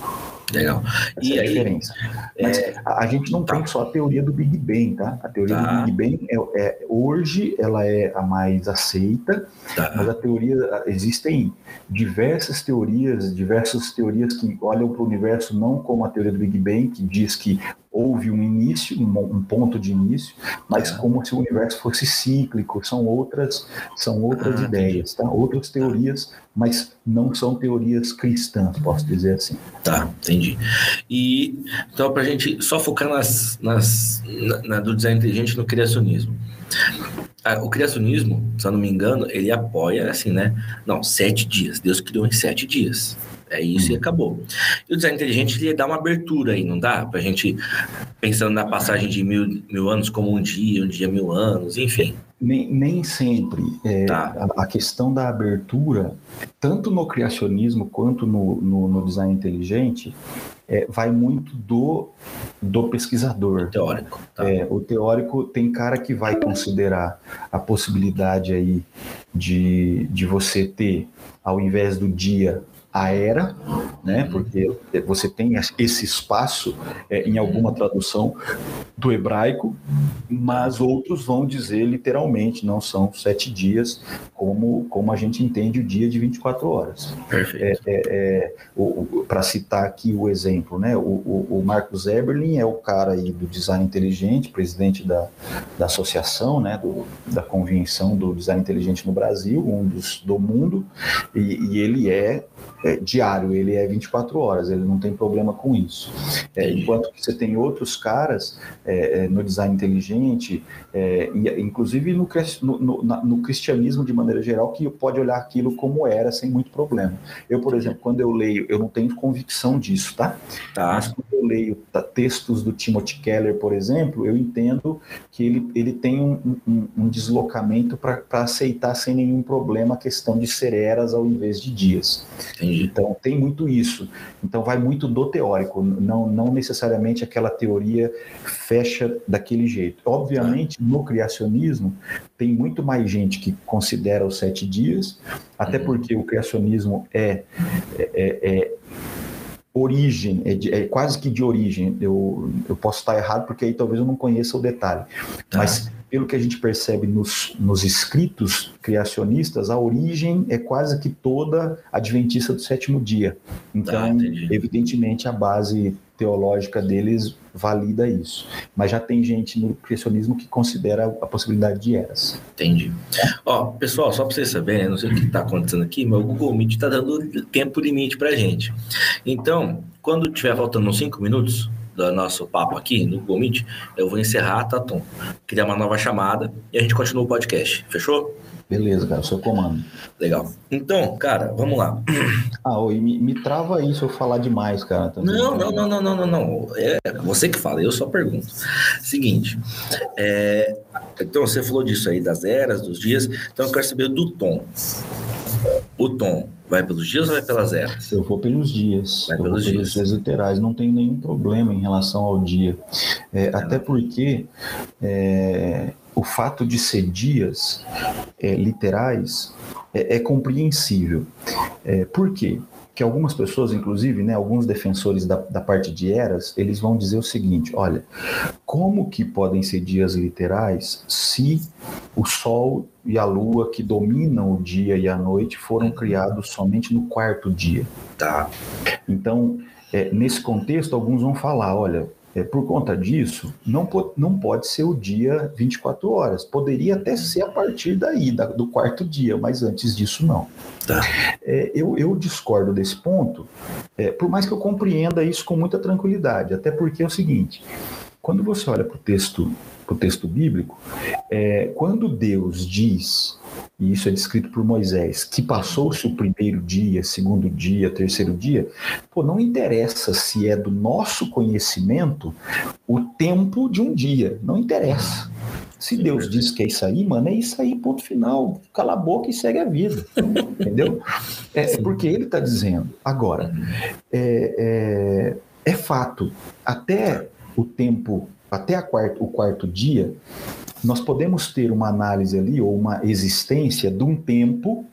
[SPEAKER 1] Legal.
[SPEAKER 2] Essa e é a diferença. Mas é... a, a, gente não tá. tem só a teoria do Big Bang, tá? A teoria tá. do Big Bang é, é, hoje ela é a mais aceita, tá. mas a teoria existem diversas teorias, diversas teorias que olham para o universo não como a teoria do Big Bang, que diz que houve um início, um, ponto de início, mas é. como se o universo fosse cíclico. São outras, são outras ah, ideias, tá? Outras teorias, mas não são teorias cristãs, posso dizer assim.
[SPEAKER 1] Tá, entendi. E então para a gente só focar nas, nas na, na, do design inteligente no criacionismo. o criacionismo, se eu não me engano, ele apoia assim, né? Não, sete dias. Deus criou em sete dias. É isso e uhum. acabou. E o design inteligente ele dá uma abertura aí, não dá? Para a gente, pensando na passagem de mil, mil anos como um dia, um dia mil anos, enfim.
[SPEAKER 2] Nem, nem sempre. É, tá. a, a, questão da abertura, tanto no criacionismo quanto no, no, no design inteligente, é, vai muito do, do pesquisador.
[SPEAKER 1] O teórico.
[SPEAKER 2] Tá. É, o teórico tem cara que vai considerar a possibilidade aí de, de você ter, ao invés do dia, a era, né? Porque você tem esse espaço é, em alguma tradução do hebraico, mas outros vão dizer literalmente, não são sete dias, como, como a gente entende o dia de 24 horas.
[SPEAKER 1] Perfeito.
[SPEAKER 2] É, é, é Para citar aqui o exemplo, né? O, o, o, Marcos Eberlin é o cara aí do design inteligente, presidente da, da associação, né? Do, da convenção do design inteligente no Brasil, um dos do mundo, e, e ele é é, diário, ele é 24 horas, ele não tem problema com isso. É, enquanto que você tem outros caras é, é no design inteligente, é, inclusive no, no, no, cristianismo de maneira geral, que pode olhar aquilo como era sem muito problema. Eu, por exemplo, quando eu leio, eu não tenho convicção disso, tá? tá. Mas quando eu leio tá, textos do Timothy Keller, por exemplo, eu entendo que ele, ele tem um, um, um deslocamento para aceitar sem nenhum problema a questão de ser eras ao invés de dias. Entendi. Então, tem muito isso. Então, vai muito do teórico, não, não necessariamente aquela teoria fecha daquele jeito. Obviamente, no criacionismo, tem muito mais gente que considera os sete dias, até uhum. porque o criacionismo é, é, é, é origem, é, de, é, quase que de origem. Eu, eu posso estar errado porque aí talvez eu não conheça o detalhe. Tá. Mas pelo que a gente percebe nos, nos escritos criacionistas, a origem é quase que toda adventista do sétimo dia. Então, ah, evidentemente, a base teológica deles valida isso. Mas já tem gente no criacionismo que considera a possibilidade de eras.
[SPEAKER 1] Entendi. Ó, pessoal, só para vocês saberem, não sei o que está acontecendo aqui, mas o Google Meet está dando tempo limite para gente. Então, quando tiver faltando uns cinco minutos, do nosso papo aqui no Google Meet, eu vou encerrar, tá, Tom? Criar uma nova chamada e a gente continua o podcast. Fechou?
[SPEAKER 2] Beleza, cara, seu comando.
[SPEAKER 1] Legal. Então, cara, vamos lá.
[SPEAKER 2] Ah, oi, me, me trava aí se eu falar demais, cara.
[SPEAKER 1] Também. Não, não, não, não, não, não, não. É você que fala, eu só pergunto. Seguinte, é, então você falou disso aí, das eras, dos dias, então eu quero saber do tom. O tom vai pelos dias ou vai pelas eras?
[SPEAKER 2] Eu vou pelos dias.
[SPEAKER 1] Vai eu pelos
[SPEAKER 2] vou
[SPEAKER 1] dias.
[SPEAKER 2] pelos dias literais. Não tem nenhum problema em relação ao dia. É, é até porque é, o fato de ser dias é, literais é, é compreensível. É, por quê? que algumas pessoas, inclusive, né, alguns defensores da, da parte de eras, eles vão dizer o seguinte: olha, como que podem ser dias literais se o Sol e a Lua que dominam o dia e a noite foram criados somente no quarto dia?
[SPEAKER 1] Tá.
[SPEAKER 2] Então, é, nesse contexto, alguns vão falar: olha, é, por conta disso, não, não pode ser o dia 24 horas. Poderia até ser a partir daí, da, do quarto dia, mas antes disso, não.
[SPEAKER 1] Tá.
[SPEAKER 2] É, eu, eu, discordo desse ponto, é, por mais que eu compreenda isso com muita tranquilidade, até porque é o seguinte: quando você olha para o texto, texto bíblico, é, quando Deus diz e isso é descrito por Moisés, que passou-se o primeiro dia, segundo dia, terceiro dia, pô, não interessa se é do nosso conhecimento o tempo de um dia, não interessa. Se Deus diz que é isso aí, mano, é isso aí, ponto final. Cala a boca e segue a vida. entendeu? É, é porque ele está dizendo. Agora, é, é, é, fato, até o tempo, até quarto, o quarto dia, nós podemos ter uma análise ali, ou uma existência de um tempo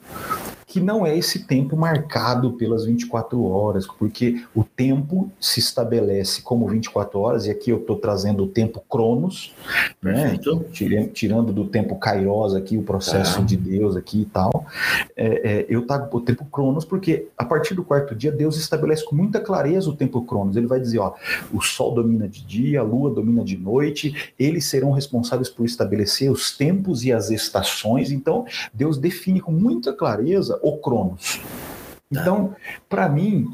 [SPEAKER 2] que não é esse tempo marcado pelas 24 horas, porque o tempo se estabelece como 24 horas, e aqui eu estou trazendo o tempo Cronos, né? tirando do tempo Kairos aqui, o processo tá. de Deus aqui e tal. É, é, eu tá o tempo Cronos, porque a partir do quarto dia, Deus estabelece com muita clareza o tempo Cronos. Ele vai dizer: ó, o sol domina de dia, a lua domina de noite, eles serão responsáveis por estabelecer os tempos e as estações. Então, Deus define com muita clareza o Cronos. Então, para mim,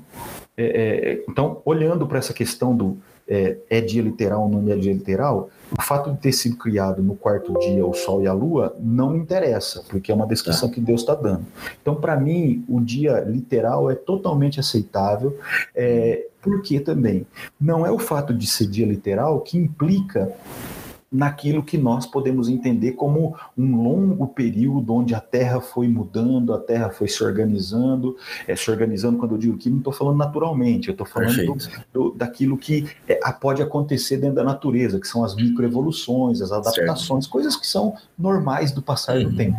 [SPEAKER 2] é, é, então olhando para essa questão do, é, é dia literal ou não é dia literal, o fato de ter sido criado no quarto dia o Sol e a Lua não me interessa, porque é uma descrição tá. que Deus está dando. Então, para mim, o dia literal é totalmente aceitável, é, porque também não é o fato de ser dia literal que implica naquilo que nós podemos entender como um longo período onde a Terra foi mudando, a Terra foi se organizando, é, se organizando quando eu digo que não estou falando naturalmente, eu estou falando do, do, daquilo que é, pode acontecer dentro da natureza, que são as microevoluções, as adaptações, certo. coisas que são normais do passar uhum. do tempo.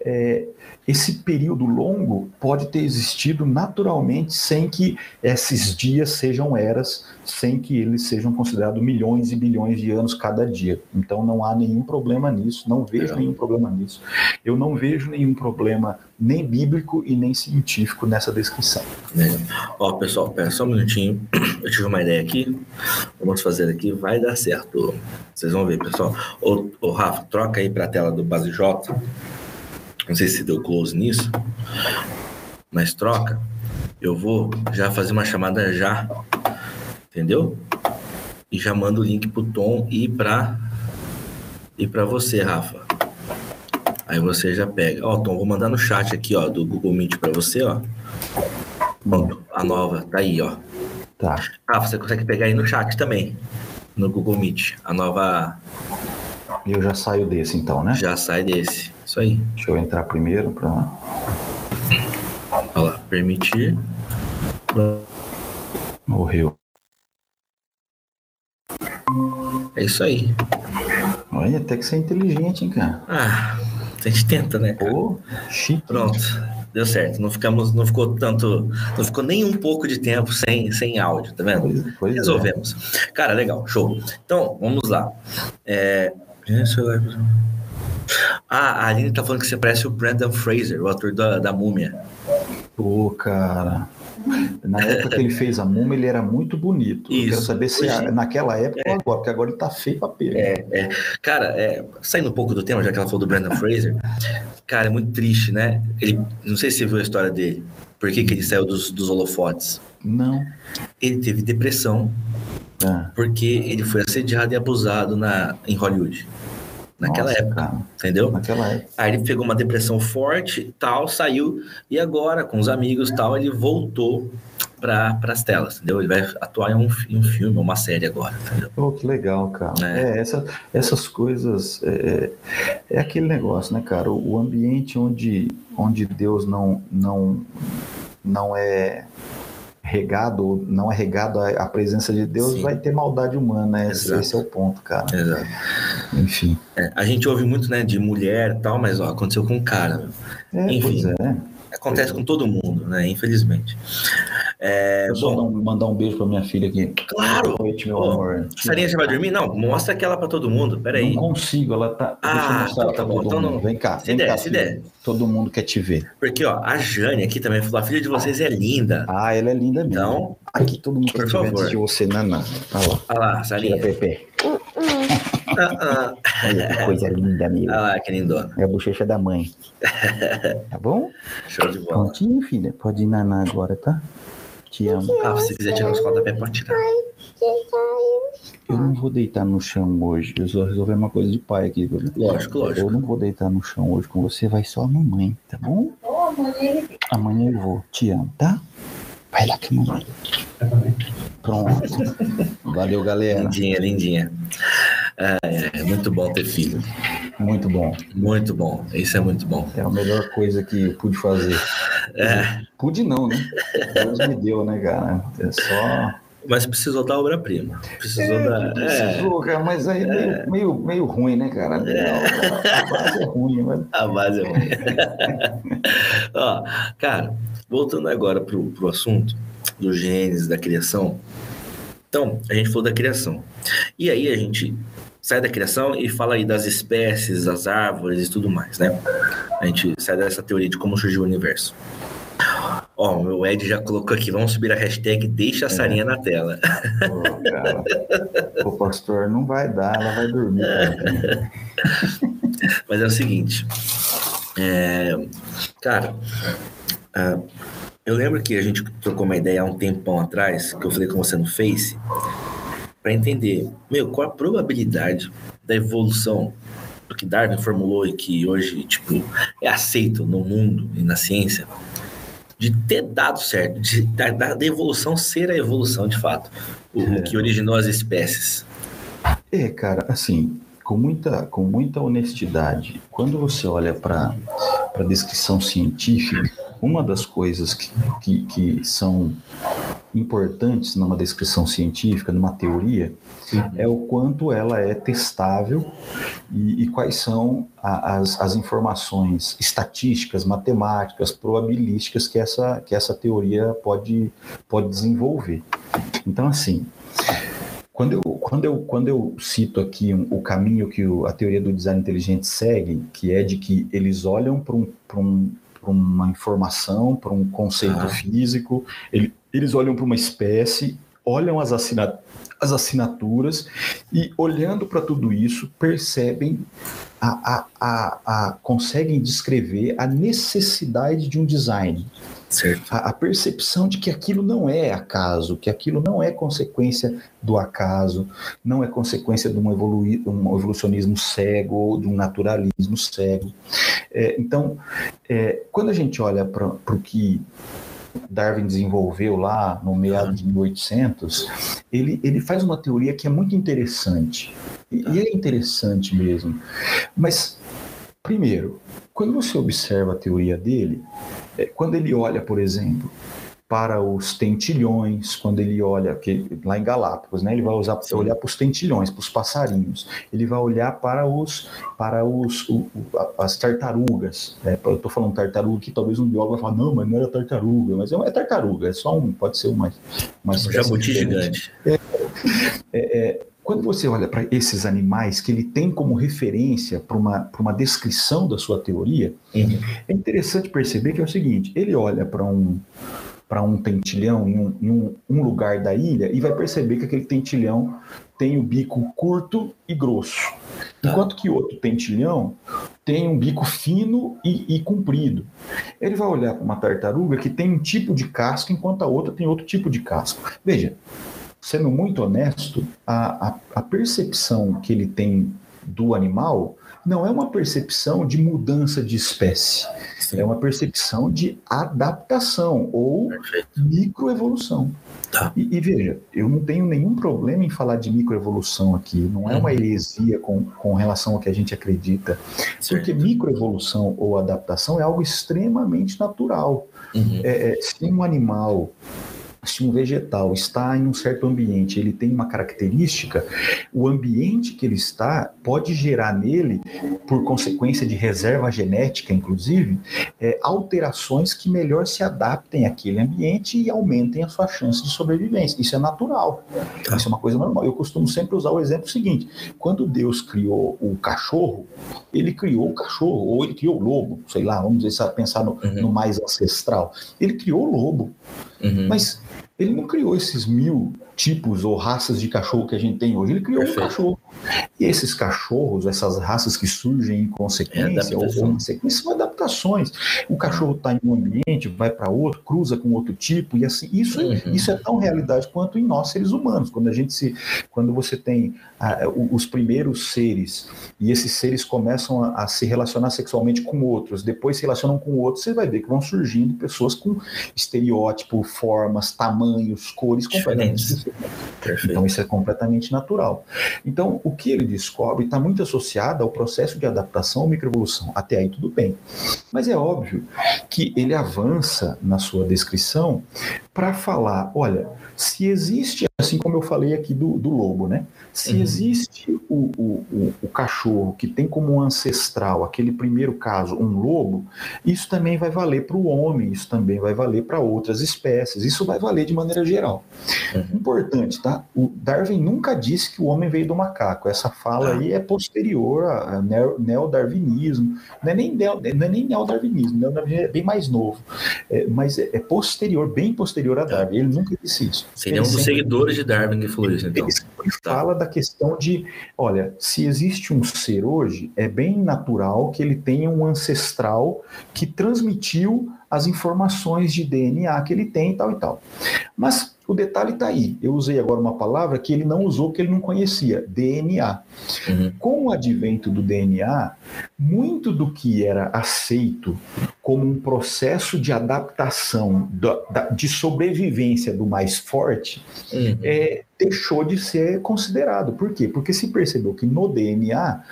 [SPEAKER 2] É, esse período longo pode ter existido naturalmente sem que esses dias sejam eras, sem que eles sejam considerados milhões e bilhões de anos cada dia. Então não há nenhum problema nisso, não vejo nenhum problema nisso. Eu não vejo nenhum problema nem bíblico e nem científico nessa descrição.
[SPEAKER 1] É. Ó, pessoal, pera só um minutinho. Eu tive uma ideia aqui. Vamos fazer aqui, vai dar certo. Vocês vão ver, pessoal. Ô, ô Rafa, troca aí para a tela do Base J não sei se deu close nisso, mas troca. Eu vou já fazer uma chamada já, entendeu? E já mando o link pro Tom e para e para você, Rafa. Aí você já pega. Ó, Tom, vou mandar no chat aqui, ó, do Google Meet para você, ó. Pronto, a nova tá aí, ó.
[SPEAKER 2] Tá.
[SPEAKER 1] Rafa, você consegue pegar aí no chat também, no Google Meet, a nova.
[SPEAKER 2] Eu já saio desse então, né?
[SPEAKER 1] Já sai desse. Isso aí.
[SPEAKER 2] Deixa eu entrar primeiro para.
[SPEAKER 1] Olha lá, permitir.
[SPEAKER 2] Morreu.
[SPEAKER 1] É isso aí.
[SPEAKER 2] Olha, até que você é inteligente, hein, cara?
[SPEAKER 1] Ah, a gente tenta, né?
[SPEAKER 2] Cara? Pô, chique.
[SPEAKER 1] Pronto. Deu certo. Não ficamos, não ficou tanto, não ficou nem um pouco de tempo sem, sem áudio, tá vendo? Pois, pois é. Resolvemos. É. Cara, legal, show. Então, vamos lá. É, ah, a Aline tá falando que você parece o Brandon Fraser, o ator da, da Múmia.
[SPEAKER 2] Pô, cara. Na época que ele fez a Múmia, ele era muito bonito. Isso. Eu quero saber se Hoje, naquela época é. ou agora, porque agora ele tá feio pra pelo.
[SPEAKER 1] É, é. Cara, é, saindo um pouco do tema, já que ela falou do Brandon Fraser, cara, é muito triste, né? Ele, não sei se você viu a história dele. Por que, que ele saiu dos, dos holofotes?
[SPEAKER 2] Não.
[SPEAKER 1] Ele teve depressão. Ah. Porque ele foi assediado e abusado na, em Hollywood naquela Nossa, época, cara. entendeu?
[SPEAKER 2] Naquela época.
[SPEAKER 1] Aí ele pegou uma depressão forte, tal, saiu e agora com os amigos, tal, ele voltou para as telas, entendeu? Ele vai atuar em um, em um filme, uma série agora, entendeu?
[SPEAKER 2] Oh, que legal, cara. É, é essa, essas coisas é, é, é aquele negócio, né, cara? O, o ambiente onde, onde Deus não não não é regado, não é regado a, presença de Deus, Sim. vai ter maldade humana. Esse, esse, é o ponto, cara.
[SPEAKER 1] Exato.
[SPEAKER 2] Enfim.
[SPEAKER 1] É, a gente ouve muito, né, de mulher e tal, mas ó, aconteceu com um cara.
[SPEAKER 2] É, Enfim. É.
[SPEAKER 1] Acontece com todo mundo, né? Infelizmente.
[SPEAKER 2] É, eu só bom, mandar um beijo para minha filha aqui.
[SPEAKER 1] Claro! Boa noite, meu Pô, amor. Sarinha já vai dormir? Não, mostra aquela para todo mundo. Peraí.
[SPEAKER 2] Não consigo, ela tá.
[SPEAKER 1] Ah, deixa eu mostrar tá bom. Então não...
[SPEAKER 2] Vem cá.
[SPEAKER 1] Se
[SPEAKER 2] vem
[SPEAKER 1] der,
[SPEAKER 2] cá,
[SPEAKER 1] se der.
[SPEAKER 2] Todo mundo quer te ver.
[SPEAKER 1] Porque, ó, a Jane aqui também falou: a filha de vocês é linda.
[SPEAKER 2] Ah, ela é linda mesmo. Então, aqui todo mundo quer te ver antes de você, Nanã. Olha lá.
[SPEAKER 1] Olha lá, Sarinha.
[SPEAKER 2] Tira, Pepe. Olha que coisa linda, meu.
[SPEAKER 1] Olha lá, que lindona.
[SPEAKER 2] É a bochecha da mãe. Tá bom?
[SPEAKER 1] Show de bola.
[SPEAKER 2] Prontinho, filha. Pode ir naná agora, tá? Te amo.
[SPEAKER 1] Ah, se quiser tirar os da pé, pode tirar.
[SPEAKER 2] Eu não vou deitar no chão hoje. Eu vou resolver uma coisa de pai aqui.
[SPEAKER 1] Lógico, lógico.
[SPEAKER 2] Eu não vou deitar no chão hoje com você. Vai só a mamãe, tá bom? Amanhã eu vou. Te amo, tá? Vai lá que mamãe. Pronto. Valeu, galera.
[SPEAKER 1] Lindinha, lindinha. É, é, muito bom ter filho.
[SPEAKER 2] Muito bom.
[SPEAKER 1] Muito bom. Isso é muito bom.
[SPEAKER 2] É a melhor coisa que pude fazer.
[SPEAKER 1] É.
[SPEAKER 2] Pude não, né? Deus me deu, né, cara? É só.
[SPEAKER 1] Mas precisou da obra-prima. Precisou é, da.
[SPEAKER 2] Precisou, é, cara, mas aí é meio, meio, meio ruim, né, cara? É. A base é ruim, mas...
[SPEAKER 1] A base é ruim. Ó, cara, voltando agora pro, assunto do Gênesis, da criação. Então, a gente falou da criação. E aí a gente sai da criação e fala aí das espécies, das árvores e tudo mais, né? A gente sai dessa teoria de como surgiu o universo. Ó, o meu Ed já colocou aqui, vamos subir a hashtag deixa a é. Sarinha na tela.
[SPEAKER 2] Pô, o pastor não vai dar, ela vai dormir.
[SPEAKER 1] Mas é o seguinte, é, cara, uh, eu lembro que a gente trocou uma ideia há um tempão atrás, que eu falei com você no Face, para entender, meu, qual a probabilidade da evolução do que Darwin formulou e que hoje, tipo, é aceito no mundo e na ciência, de ter dado certo, de, da, da evolução ser a evolução de fato, o, é. que originou as espécies.
[SPEAKER 2] É, cara, assim, com muita, com muita honestidade, quando você olha para a descrição científica, uma das coisas que, que, que, são importantes numa descrição científica, numa teoria, uhum. é o quanto ela é testável e, e quais são a, as, as informações estatísticas, matemáticas, probabilísticas que essa, que essa teoria pode, pode desenvolver. Então, assim, quando eu, quando eu, quando eu cito aqui um, o caminho que o, a teoria do design inteligente segue, que é de que eles olham para um, um, uma informação, para um conceito ah. físico, ele, eles olham para uma espécie, olham as, assina, as assinaturas e, olhando para tudo isso, percebem a, a, a, a, conseguem descrever a necessidade de um design. A, a, percepção de que aquilo não é acaso, que aquilo não é consequência do acaso, não é consequência de um, evolui, um evolucionismo cego ou de um naturalismo cego. É, então, é, quando a gente olha para o que Darwin desenvolveu lá no meado de 1800, ele, ele faz uma teoria que é muito interessante. E, e é interessante mesmo. Mas, primeiro, quando você observa a teoria dele, quando ele olha, por exemplo, para os tentilhões, quando ele olha que, lá em Galápagos, né, ele vai usar, olhar para os tentilhões, para os passarinhos, ele vai olhar para os para os o, as tartarugas. Né, eu estou falando tartaruga que talvez um biólogo vai falar não, mas não era tartaruga, mas é, é tartaruga, é só um, pode ser uma,
[SPEAKER 1] uma um jabuti gigante. É,
[SPEAKER 2] é, é quando você olha para esses animais que ele tem como referência para uma, uma descrição da sua teoria, uhum. é interessante perceber que é o seguinte: ele olha para um para um tentilhão em, um, em um, um, lugar da ilha e vai perceber que aquele tentilhão tem o bico curto e grosso, tá. enquanto que outro tentilhão tem um bico fino e, e comprido. Ele vai olhar para uma tartaruga que tem um tipo de casco, enquanto a outra tem outro tipo de casco. Veja, sendo muito honesto, a, a, a percepção que ele tem do animal não é uma percepção de mudança de espécie, Sim. é uma percepção de adaptação ou microevolução. Tá. E, e, veja, eu não tenho nenhum problema em falar de microevolução aqui, não é uma uhum. heresia com, com relação ao que a gente acredita, certo. porque microevolução ou adaptação é algo extremamente natural. Uhum. É, é, se um animal se um vegetal está em um certo ambiente, ele tem uma característica, o ambiente que ele está pode gerar nele, por consequência de reserva genética, inclusive, é, alterações que melhor se adaptem àquele ambiente e aumentem a sua chance de sobrevivência. Isso é natural. Tá. Isso é uma coisa normal. Eu costumo sempre usar o exemplo seguinte: quando Deus criou o cachorro, ele criou o cachorro, ou ele criou o lobo, sei lá, vamos dizer, pensar no, uhum. no mais ancestral. Ele criou o lobo. Uhum. Mas ele não criou esses mil tipos ou raças de cachorro que a gente tem hoje, ele criou Perfeito. um cachorro. E esses cachorros, essas raças que surgem em consequência, é ou em sequência, são adaptações. O cachorro está em um ambiente, vai para outro, cruza com outro tipo, e assim, isso, uhum. isso é tão realidade quanto em nós, seres humanos. Quando a gente se. Quando você tem os primeiros seres, e esses seres começam a, a, se relacionar sexualmente com outros, depois se relacionam com outros, você vai ver que vão surgindo pessoas com estereótipo, formas, tamanhos, cores completamente. Então, isso é completamente natural. Então, o que ele descobre está muito associado ao processo de adaptação ou microevolução. Até aí, tudo bem. Mas é óbvio que ele avança na sua descrição para falar: olha, se existe, assim como eu falei aqui do, do lobo, né? Se uhum. existe o, o, o, o, cachorro que tem como ancestral, aquele primeiro caso, um lobo, isso também vai valer para o homem, isso também vai valer para outras espécies, isso vai valer de maneira geral. Uhum. Importante, tá? O Darwin nunca disse que o homem veio do macaco. Essa fala ah. aí é posterior a neodarwinismo. Não é nem, neo, não é nem neodarwinismo, neodarwinismo é bem mais novo. É, mas é, é posterior, bem posterior a Darwin. Ele nunca disse isso.
[SPEAKER 1] Seria um dos seguidores de Darwin falou isso, então.
[SPEAKER 2] Ele fala da questão de, olha, se existe um ser hoje, é bem natural que ele tenha um ancestral que transmitiu as informações de DNA que ele tem e tal e tal. Mas O detalhe está aí. Eu usei agora uma palavra que ele não usou, que ele não conhecia: DNA. Uhum. Com o advento do DNA, muito do que era aceito como um processo de adaptação, de sobrevivência do mais forte, uhum. é, deixou de ser considerado. Por quê? Porque se percebeu que no DNA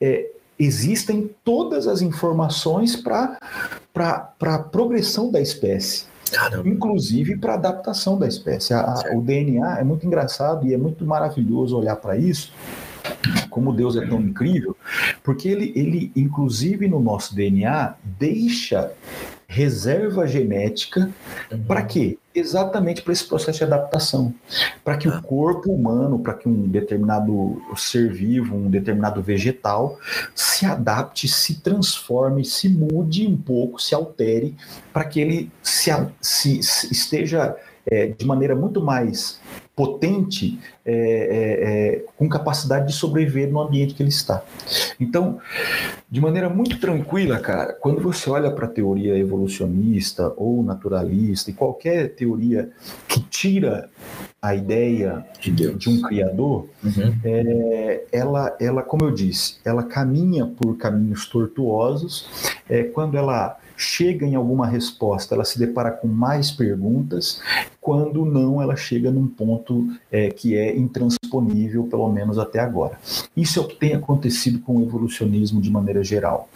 [SPEAKER 2] é, existem todas as informações para a progressão da espécie. Caramba. Inclusive para adaptação da espécie. A, a, o DNA é muito engraçado e é muito maravilhoso olhar para isso, como Deus é tão incrível, porque ele, ele, inclusive no nosso DNA, deixa reserva genética uhum. para quê? Exatamente para esse processo de adaptação, para que ah. o corpo humano, para que um determinado ser vivo, um determinado vegetal se adapte, se transforme, se mude um pouco, se altere, para que ele se, se, se esteja é, de maneira muito mais potente, é, é, é, com capacidade de sobreviver no ambiente que ele está. Então, de maneira muito tranquila, cara, quando você olha para a teoria evolucionista ou naturalista e qualquer teoria que tira a ideia de, de um criador, uhum. é, ela, ela, como eu disse, ela caminha por caminhos tortuosos. É, quando ela chega em alguma resposta, ela se depara com mais perguntas, quando não, ela chega num ponto é, que é intransponível, pelo menos até agora. Isso é o que tem acontecido com o evolucionismo de maneira geral.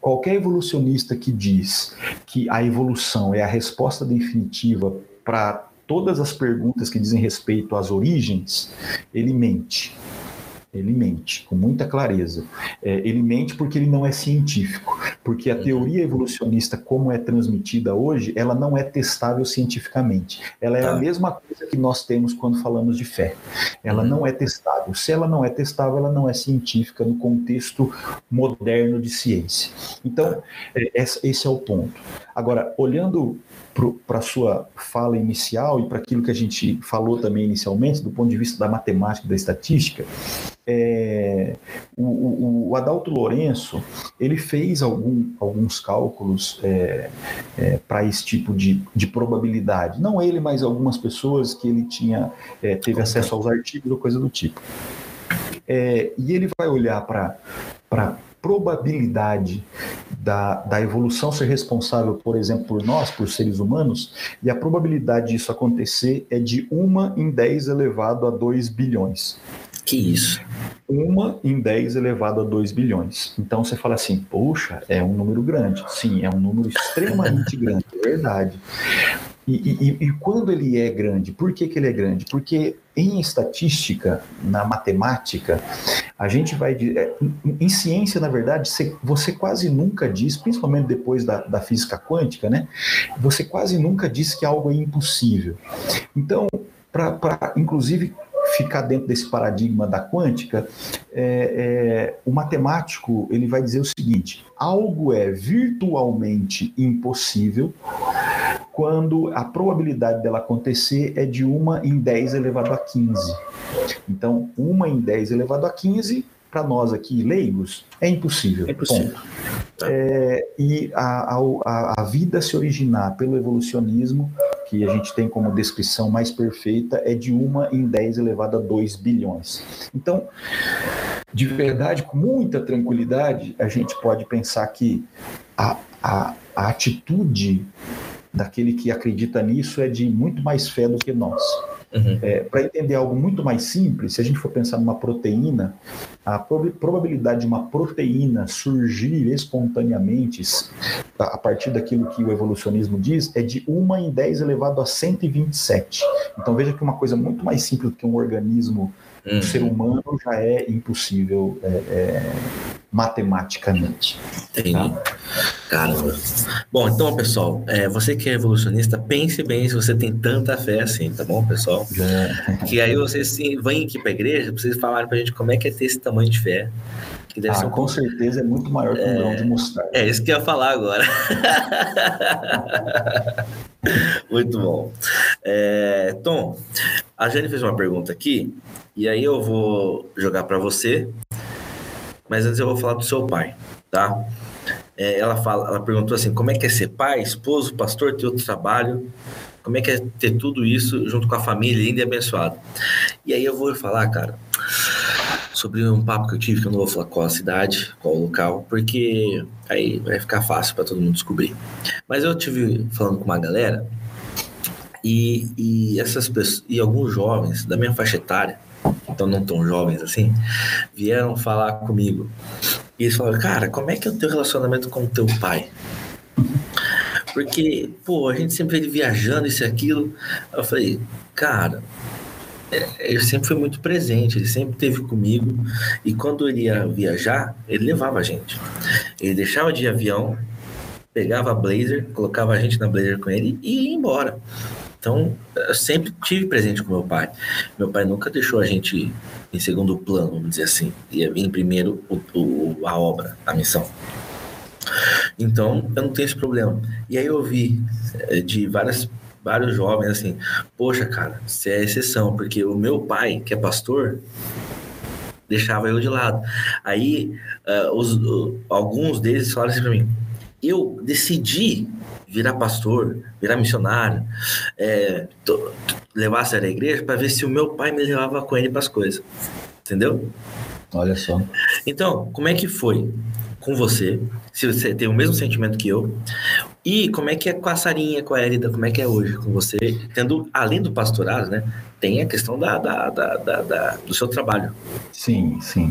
[SPEAKER 2] Qualquer evolucionista que diz que a evolução é a resposta definitiva para todas as perguntas que dizem respeito às origens, ele mente ele mente com muita clareza. É, ele mente porque ele não é científico, porque a teoria evolucionista, como é transmitida hoje, ela não é testável cientificamente. Ela é tá. a mesma coisa que nós temos quando falamos de fé. Ela uhum. não é testável. Se ela não é testável, ela não é científica no contexto moderno de ciência. Então, tá. é, esse é o ponto. Agora, olhando para a sua fala inicial e para aquilo que a gente falou também inicialmente, do ponto de vista da matemática e da estatística, é, o, o, o, Adalto Lourenço ele fez algum, alguns cálculos é, é, para esse tipo de, de probabilidade. Não ele, mas algumas pessoas que ele tinha é, teve acesso aos artigos ou coisa do tipo. É, e ele vai olhar para probabilidade da, da evolução ser responsável, por exemplo, por nós, por seres humanos, e a probabilidade disso acontecer é de 1 em 10 elevado a 2 bilhões.
[SPEAKER 1] Que isso?
[SPEAKER 2] Uma em 10 elevado a 2 bilhões. Então você fala assim, poxa, é um número grande. Sim, é um número extremamente grande, é verdade. E, e, e, quando ele é grande, por que, que ele é grande? Porque em estatística, na matemática, a gente vai. É, em ciência, na verdade, você quase nunca diz, principalmente depois da, da física quântica, né? Você quase nunca diz que algo é impossível. Então, para inclusive ficar dentro desse paradigma da quântica, é, é, o matemático ele vai dizer o seguinte: algo é virtualmente impossível quando a probabilidade dela acontecer é de 1 em 10 elevado a 15. Então, 1 em 10 elevado a 15, para nós aqui leigos, é impossível. É impossível. É, e a, a, a vida se originar pelo evolucionismo, que a gente tem como descrição mais perfeita, é de 1 em 10 elevado a 2 bilhões. Então, de verdade, com muita tranquilidade, a gente pode pensar que a, a, a atitude daquele que acredita nisso é de muito mais fé do que nós. Uhum. É, Para entender algo muito mais simples, se a gente for pensar numa proteína, a probabilidade de uma proteína surgir espontaneamente a partir daquilo que o evolucionismo diz é de 1 em 10 elevado a 127. Então veja que uma coisa muito mais simples do que um organismo uhum. um ser humano já é impossível é, é, matematicamente.
[SPEAKER 1] Entendi. Tá? Caramba. Bom, então, pessoal, é, você que é evolucionista, pense bem se você tem tanta fé assim, tá bom, pessoal? É. Que aí vocês sim, vêm aqui para a igreja vocês falarem para a gente como é que é ter esse tamanho de fé.
[SPEAKER 2] Que deve ah, ser com certeza é muito maior que um grão de mostarda.
[SPEAKER 1] É isso que eu ia falar agora. muito bom. É, Tom, a Jane fez uma pergunta aqui, e aí eu vou jogar para você, mas antes eu vou falar do seu pai, tá? é, ela fala, ela perguntou assim, como é que é ser pai, esposo, pastor, ter outro trabalho? Como é que é ter tudo isso junto com a família linda e abençoada? E aí eu vou falar, cara, sobre um papo que eu tive, que eu não vou falar qual a cidade, qual o local, porque aí vai ficar fácil para todo mundo descobrir. Mas eu tive falando com uma galera e, e essas pessoas e alguns jovens da minha faixa etária, então não tão jovens assim, vieram falar comigo. E eles falaram, cara, como é que é o teu relacionamento com o teu pai? Porque, pô, a gente sempre ele viajando, isso e aquilo. Eu falei, cara, é, ele sempre foi muito presente, ele sempre esteve comigo. E quando ele ia viajar, ele levava a gente. Ele deixava de avião, pegava a Blazer, colocava a gente na Blazer com ele e ia embora. Então, eu sempre tive presente com meu pai. Meu pai nunca deixou a gente em segundo plano, vamos dizer assim. Ia vir primeiro o, o, a obra, a missão. Então, eu não tenho esse problema. E aí eu ouvi eh, de várias, vários jovens assim, poxa, cara, você é exceção, porque o meu pai, que é pastor, deixava eu de lado. Aí, uh, os, uh, alguns deles falaram assim para mim, eu decidi virar pastor, virar missionário, é, tô, levar a sério a igreja para ver se o meu pai me levava com ele para as coisas. Entendeu?
[SPEAKER 2] Olha só.
[SPEAKER 1] Então, como é que foi com você? Se você tem o mesmo sentimento que eu. E como é que é com a Sarinha, com a Érida, como é que é hoje com você? Tendo, além do pastorado, né? Tem a questão da, da, da, da do seu trabalho.
[SPEAKER 2] Sim, sim.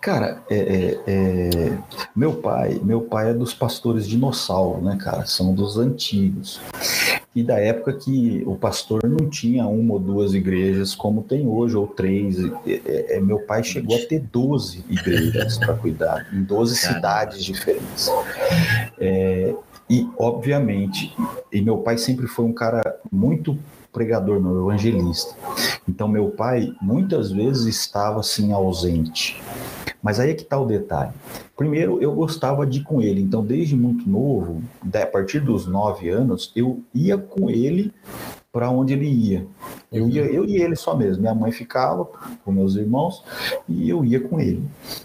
[SPEAKER 2] Cara, é, é, é, meu pai, meu pai é dos pastores dinossauro, né, cara? São dos antigos. E da época que o pastor não tinha uma ou duas igrejas como tem hoje, ou três. É, é, meu pai chegou a ter 12 igrejas para cuidar, em 12 cidades diferentes. É, e, obviamente, e meu pai sempre foi um cara muito pregador, meu evangelista. Então, meu pai muitas vezes estava assim ausente. Mas aí é que está o detalhe. Primeiro, eu gostava de ir com ele. Então, desde muito novo, a partir dos nove anos, eu ia com ele para onde ele ia. Eu ia, eu e ele só mesmo. Minha mãe ficava com meus irmãos e eu ia com ele.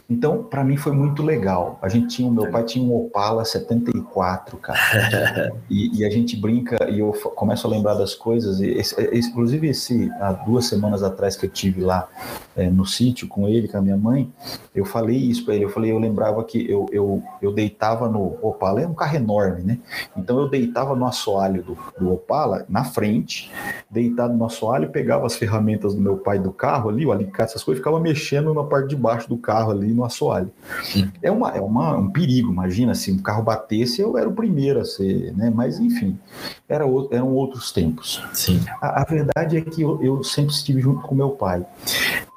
[SPEAKER 2] Então, para mim foi muito legal. A gente tinha, meu pai tinha um Opala 74, cara. e, e, a gente brinca e eu começo a lembrar das coisas. Esse, esse, inclusive, esse há duas semanas atrás que eu tive lá é, no sítio com ele, com a minha mãe, eu falei isso para ele. Eu falei, eu lembrava que eu, eu, eu deitava no Opala, é um carro enorme, né? Então eu deitava no assoalho do, do Opala na frente, deitado no assoalho pegava as ferramentas do meu pai do carro ali, o alicate, essas coisas, ficava mexendo na parte de baixo do carro ali no assoalho. É, uma, é uma, um perigo, imagina, se o carro batesse, eu era o primeiro a ser, né? Mas enfim, era, eram outros tempos.
[SPEAKER 1] Sim.
[SPEAKER 2] A, a verdade é que eu, eu, sempre estive junto com meu pai.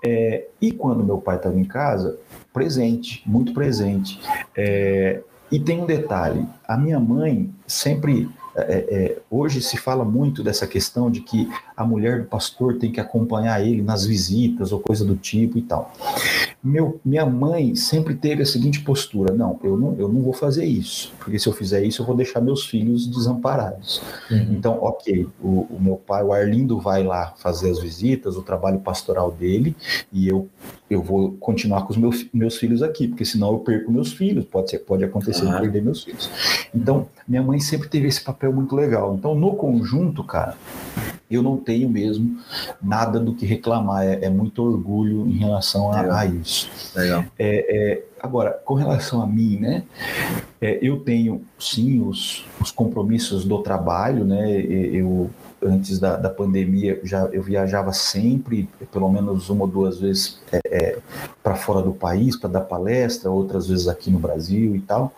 [SPEAKER 2] É, e quando meu pai estava em casa, presente, muito presente. É, e tem um detalhe: a minha mãe sempre é, é, hoje se fala muito dessa questão de que a mulher do pastor tem que acompanhar ele nas visitas ou coisa do tipo e tal. Meu, minha mãe sempre teve a seguinte postura: não, eu não, eu não vou fazer isso, porque se eu fizer isso eu vou deixar meus filhos desamparados. Uhum. Então, ok, o, o meu pai, o Arlindo, vai lá fazer as visitas, o trabalho pastoral dele, e eu eu vou continuar com os meus, meus filhos aqui, porque senão eu perco meus filhos, pode, ser, pode acontecer de perder meus filhos. Então, minha mãe sempre teve esse papel muito legal. Então, no conjunto, cara, eu não tenho mesmo nada do que reclamar, é, é muito orgulho em relação a, a isso.
[SPEAKER 1] Legal.
[SPEAKER 2] É, é, agora, com relação a mim, né, é, eu tenho sim os, os compromissos do trabalho, né, eu antes da, da pandemia já eu viajava sempre, pelo menos uma ou duas vezes é, é, para fora do país para dar palestra, outras vezes aqui no Brasil e tal.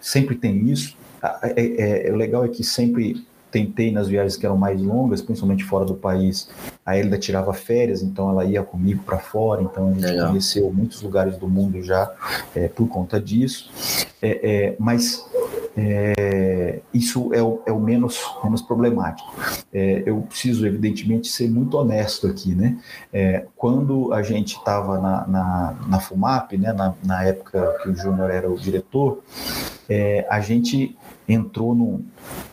[SPEAKER 2] Sempre tem isso. É, é, é, o legal é que sempre tentei nas viagens que eram mais longas, principalmente fora do país, a Elida tirava férias, então ela ia comigo para fora, então a gente Legal. conheceu muitos lugares do mundo já é, por conta disso. É, é, mas é, isso é o, é o, menos, menos problemático. É, eu preciso, evidentemente, ser muito honesto aqui, né? É, quando a gente estava na, na, na, FUMAP, né, na, na época que o Júnior era o diretor, a gente entrou num,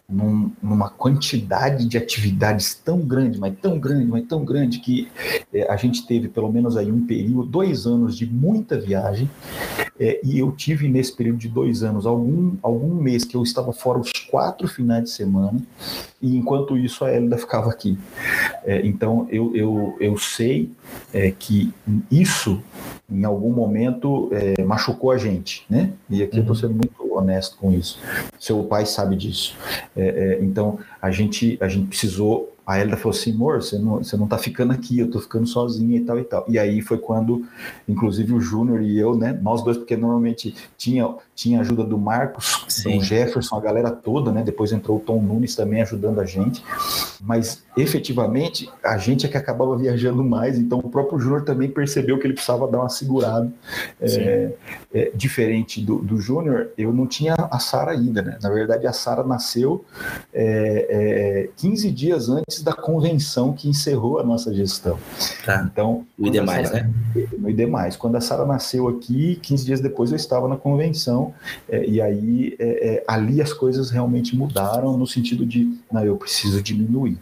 [SPEAKER 2] num, numa quantidade de atividades tão grande, mas tão grande, mas tão grande, que é, a gente teve pelo menos aí um período, dois anos de muita viagem, é, e eu tive nesse período de dois anos algum, algum mês que eu estava fora os quatro finais de semana, e enquanto isso a Hélida ficava aqui. É, então eu, eu, eu sei é, que isso em algum momento é, machucou a gente, né? E aqui uhum. eu estou sendo muito honesto com isso. Seu pai sabe disso. É, é, então, a gente, a gente precisou. A Elida falou assim: amor, você não, você não tá ficando aqui, eu tô ficando sozinha e tal e tal. E aí foi quando, inclusive, o Júnior e eu, né? Nós dois, porque normalmente tinha tinha ajuda do Marcos, Sim. do Jefferson, a galera toda, né? Depois entrou o Tom Nunes também ajudando a gente. Mas efetivamente a gente é que acabava viajando mais, então o próprio Júnior também percebeu que ele precisava dar uma segurada. É, é, diferente do, do Júnior, eu não tinha a Sara ainda, né? Na verdade, a Sara nasceu é, 15 é, dias antes da convenção que encerrou a nossa gestão.
[SPEAKER 1] Tá. Então, o IDEMAIS, né?
[SPEAKER 2] No IDEMAIS. Quando a Sara nasceu aqui, 15 dias depois eu estava na convenção é, e aí é, ali as coisas realmente mudaram no sentido de, não, eu preciso diminuir.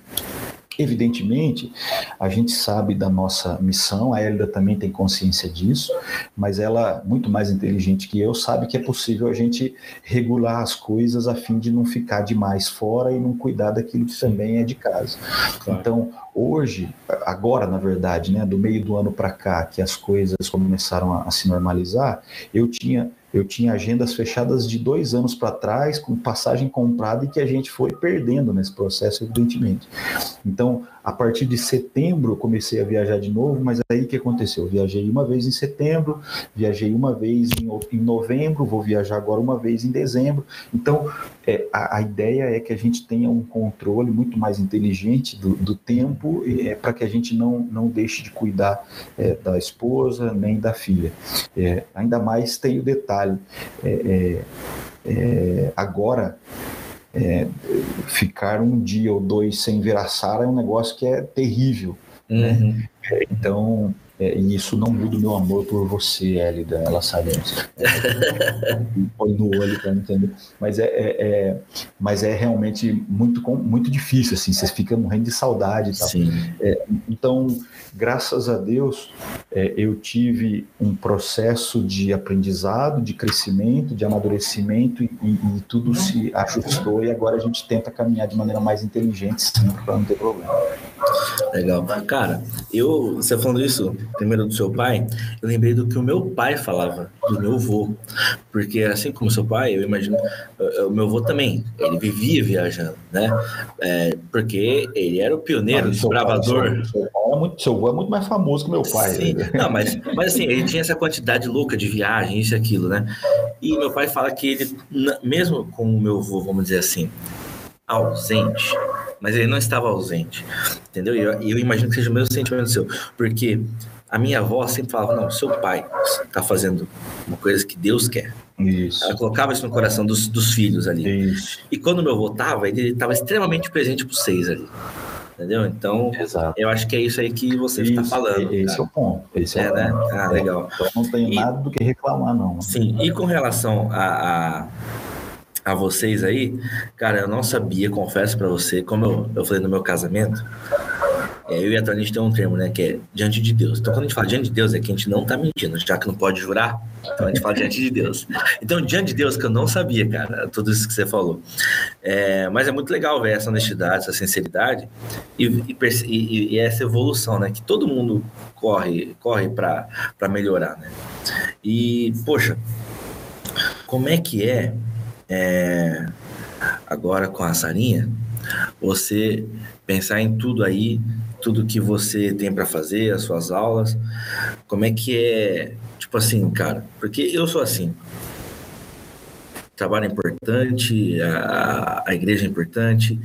[SPEAKER 2] Evidentemente, a gente sabe da nossa missão, a Elida também tem consciência disso, mas ela, muito mais inteligente que eu, sabe que é possível a gente regular as coisas a fim de não ficar demais fora e não cuidar daquilo que também é de casa. Claro. Então, hoje, agora, na verdade, né, do meio do ano para cá, que as coisas começaram a, a se normalizar, eu tinha eu tinha agendas fechadas de dois anos para trás, com passagem comprada e que a gente foi perdendo nesse processo, evidentemente. Então, a partir de setembro comecei a viajar de novo, mas aí o que aconteceu? Eu viajei uma vez em setembro, viajei uma vez em, em novembro, vou viajar agora uma vez em dezembro. Então, é, a, a, ideia é que a gente tenha um controle muito mais inteligente do, do tempo é, para que a gente não, não deixe de cuidar é, da esposa nem da filha. É, ainda mais tem o detalhe. É, é agora é, ficar um dia ou dois sem ver a Sara é um negócio que é terrível. Né? Uhum. Né? Então, é, e isso não muda o meu amor por você, Elida, ela sabe disso. Põe no olho para entender. Mas é, é, é, mas é realmente muito, muito difícil, assim, você fica morrendo de saudade. É, então, graças a Deus, é, eu tive um processo de aprendizado, de crescimento, de amadurecimento e, e, tudo se ajustou e agora a gente tenta caminhar de maneira mais inteligente sempre para não ter problema.
[SPEAKER 1] Legal. Cara, eu, você falando isso, primeiro do seu pai, eu lembrei do que o meu pai falava, do meu avô. Porque assim como seu pai, eu imagino, o meu avô também, ele vivia viajando, né? É, porque ele era o pioneiro, o desbravador.
[SPEAKER 2] Seu, seu, é muito, seu avô é muito mais famoso que meu pai.
[SPEAKER 1] Sim, né? não, mas, mas assim, ele tinha essa quantidade louca de viagem, isso e aquilo, né? E meu pai fala que ele, mesmo com o meu avô, vamos dizer assim, ausente, mas ele não estava ausente, entendeu? E eu, eu, imagino que seja o mesmo sentimento seu, porque a minha avó sempre falava: não, seu pai está fazendo uma coisa que Deus quer. Isso. Ela colocava isso no coração dos, dos filhos ali. Isso. E quando meu avô estava, ele estava extremamente presente para vocês ali. Entendeu? Então, Exato. eu acho que é isso aí que você está falando.
[SPEAKER 2] Esse cara. é o ponto. Esse é, é né?
[SPEAKER 1] Ah, legal.
[SPEAKER 2] Então, não tenho e, nada do que reclamar, não.
[SPEAKER 1] Sim, e com relação a, a a vocês aí, cara, eu não sabia, confesso para você, como eu, eu falei no meu casamento, é, eu e a Tony, a gente tem um termo, né, que é diante de Deus. Então, quando a gente fala diante de Deus, é que a gente não tá mentindo, já que não pode jurar, então a gente fala diante de Deus. Então, diante de Deus, que eu não sabia, cara, tudo isso que você falou. É, mas é muito legal ver essa honestidade, essa sinceridade e, e, e essa evolução, né, que todo mundo corre, corre para melhorar, né. E, poxa, como é que é é, agora com a Sarinha, você pensar em tudo aí, tudo que você tem para fazer, as suas aulas, como é que é, tipo assim, cara, porque eu sou assim, trabalho é importante, a, a igreja é importante.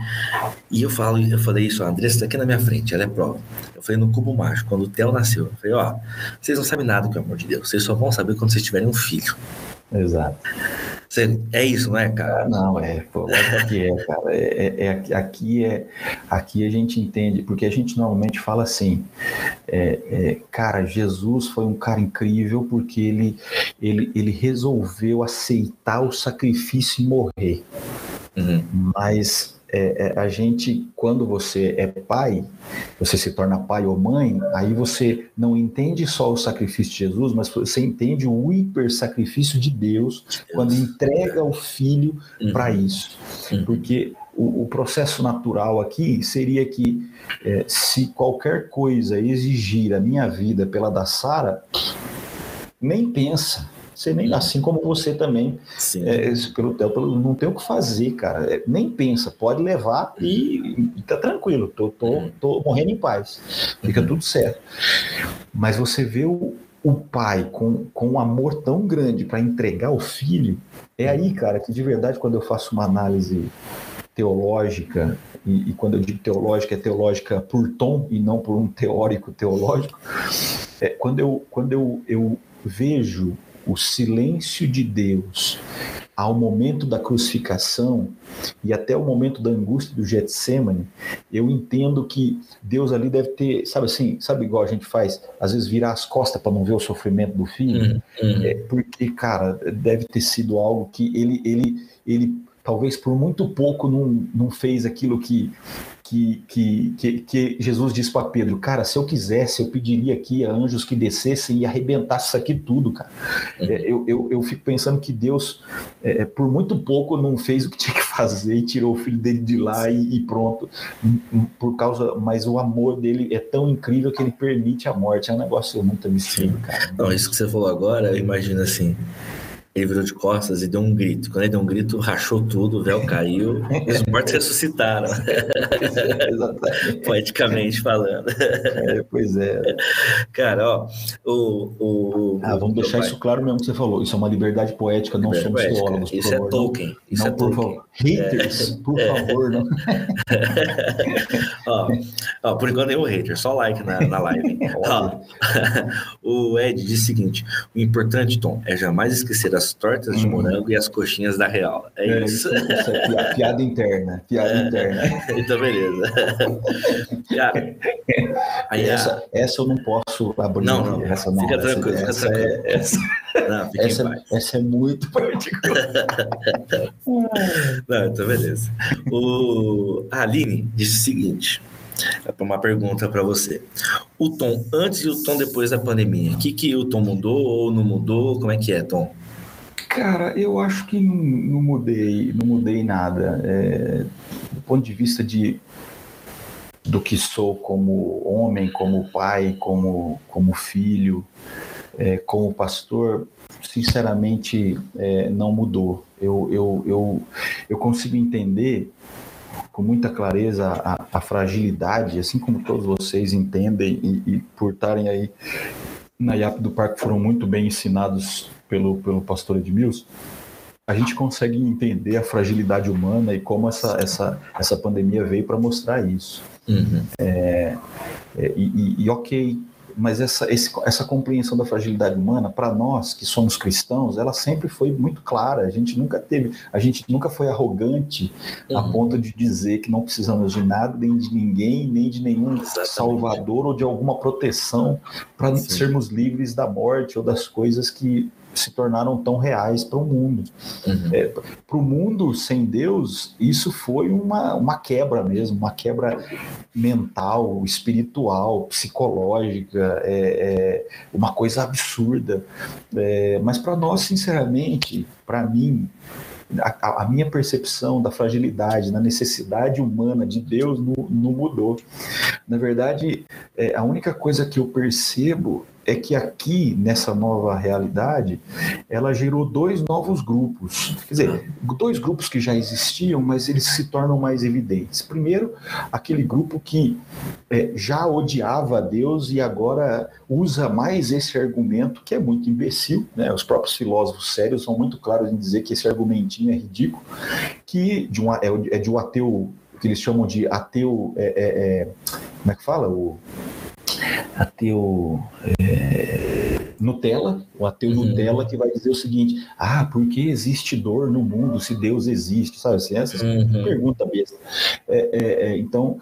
[SPEAKER 1] E eu falo, eu falei isso, a Andressa está aqui na minha frente, ela é prova. Eu falei no cubo mágico, quando o Theo nasceu, eu falei, ó, vocês não sabem nada, pelo amor de Deus, vocês só vão saber quando vocês tiverem um filho.
[SPEAKER 2] Exato.
[SPEAKER 1] Você, é isso, não é, cara?
[SPEAKER 2] Não, é. Pô, aqui é, cara. É, é, é, aqui, é, aqui a gente entende, porque a gente normalmente fala assim, é, é, cara, Jesus foi um cara incrível porque ele, ele, ele resolveu aceitar o sacrifício e morrer. Uhum. Mas é, é, a gente, quando você é pai, você se torna pai ou mãe, aí você não entende só o sacrifício de Jesus, mas você entende o hiper sacrifício de Deus, Deus. quando entrega o filho uhum. para isso. Uhum. Porque o, o, processo natural aqui seria que é, se qualquer coisa exigir a minha vida pela da Sara, nem pensa você nem, assim como você também, é, pelo, pelo, não tem o que fazer, cara. É, nem pensa, pode levar e, e tá tranquilo, tô, tô, uhum. tô morrendo em paz, fica tudo certo. Mas você vê o, o pai com, com um amor tão grande para entregar o filho, é aí, cara, que de verdade, quando eu faço uma análise teológica, e, e, quando eu digo teológica, é teológica por tom e não por um teórico teológico, é, quando eu, quando eu, eu vejo o silêncio de Deus ao momento da crucificação e até o momento da angústia do Getsemane, eu entendo que Deus ali deve ter, sabe assim, sabe igual a gente faz, às vezes virar as costas para não ver o sofrimento do filho, uhum. É, porque, cara, deve ter sido algo que ele, ele, ele talvez por muito pouco não, não fez aquilo que que, que, que, que Jesus disse para Pedro, cara, se eu quisesse, eu pediria aqui a anjos que descessem e arrebentassem isso aqui tudo, cara. Uhum. É, eu, eu, eu fico pensando que Deus, é, é, por muito pouco, não fez o que tinha que fazer e tirou o filho dele de lá e, e, pronto. Por causa, mas o amor dele é tão incrível que ele permite a morte. É um negócio muito absurdo, cara.
[SPEAKER 1] Não, isso que você falou agora, eu imagino assim ele virou de costas e deu um grito. Quando ele deu um grito, rachou tudo, o véu caiu e os mortos ressuscitaram. Poeticamente falando.
[SPEAKER 2] É, pois é.
[SPEAKER 1] Cara, ó, o. o
[SPEAKER 2] ah, vamos deixar pai. isso claro mesmo que você falou. Isso é uma liberdade poética, não liberdade somos poética. teólogos.
[SPEAKER 1] Isso é favor, é Tolkien. Isso
[SPEAKER 2] não,
[SPEAKER 1] é por
[SPEAKER 2] Tolkien. Favor. Haters, é. por é. favor, não.
[SPEAKER 1] ó, ó, por enquanto nenhum hater, só like na, na live. ó, o Ed disse o seguinte: o importante, Tom, é jamais esquecer as tortas de uhum. morango e as coxinhas da Real. É, é isso.
[SPEAKER 2] isso. é piada, piada, interna. Piada é, interna.
[SPEAKER 1] Então, beleza. Cara,
[SPEAKER 2] aí, essa, essa eu não posso abrir.
[SPEAKER 1] Não, não. Essa não. Fica tranquilo, essa, fica tranquilo. É, essa,
[SPEAKER 2] não, essa, essa, é muito particular.
[SPEAKER 1] não, então, beleza. O, a Aline disse o seguinte. É uma pergunta para você. O Tom antes e o Tom depois da pandemia. O que, que o Tom mudou ou não mudou? Como é que é, Tom?
[SPEAKER 2] Cara, eu acho que não, não mudei, não mudei nada. É, do ponto de vista de do que sou como homem, como pai, como, como filho, é, como pastor, sinceramente é, não mudou. Eu, eu, eu, eu consigo entender com muita clareza a, a fragilidade, assim como todos vocês entendem e, e por estarem aí na IAP do Parque foram muito bem ensinados pelo, pelo pastor Edmilson, a gente consegue entender a fragilidade humana e como essa, essa, essa pandemia veio para mostrar isso. Uhum. É, é, e, e, ok, mas essa, esse, essa compreensão da fragilidade humana, para nós que somos cristãos, ela sempre foi muito clara. A gente nunca teve, a gente nunca foi arrogante uhum. a ponto de dizer que não precisamos de nada, nem de ninguém, nem de nenhum Exatamente. salvador ou de alguma proteção para sermos livres da morte ou das coisas que se tornaram tão reais para o mundo. Uhum. É, para o mundo sem Deus, isso foi uma, uma quebra mesmo, uma quebra mental, espiritual, psicológica, é, é uma coisa absurda. É, mas para nós, sinceramente, para mim, a, a, minha percepção da fragilidade, da necessidade humana de Deus não, não mudou. Na verdade, é, a única coisa que eu percebo é que aqui, nessa nova realidade, ela gerou dois novos grupos. Quer dizer, dois grupos que já existiam, mas eles se tornam mais evidentes. Primeiro, aquele grupo que é, já odiava a Deus e agora usa mais esse argumento, que é muito imbecil. Né? Os próprios filósofos sérios são muito claros em dizer que esse argumentinho é ridículo, que de um, é, é de um ateu, que eles chamam de ateu. É, é, é como é que fala? O ateu é, Nutella, o ateu uhum. Nutella que vai dizer o seguinte: ah, por que existe dor no mundo se Deus existe? Sabe assim, essa uhum. pergunta besta. É, é, é então,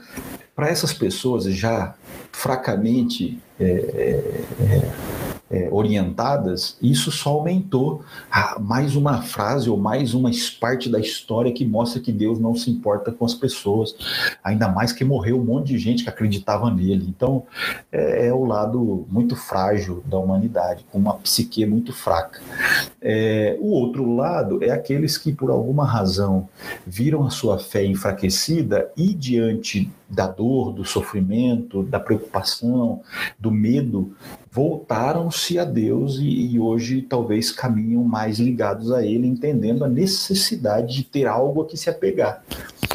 [SPEAKER 2] para essas pessoas já fracamente é, é, é, orientadas, isso só aumentou ah, mais uma frase ou mais uma parte da história que mostra que Deus não se importa com as pessoas, ainda mais que morreu um monte de gente que acreditava nele. Então, é, é o lado muito frágil da humanidade, com uma psique muito fraca. É, o outro lado é aqueles que, por alguma razão, viram a sua fé enfraquecida e, diante da dor, do sofrimento, da preocupação, do medo, voltaram-se a Deus e, e, hoje talvez caminham mais ligados a Ele, entendendo a necessidade de ter algo a que se apegar.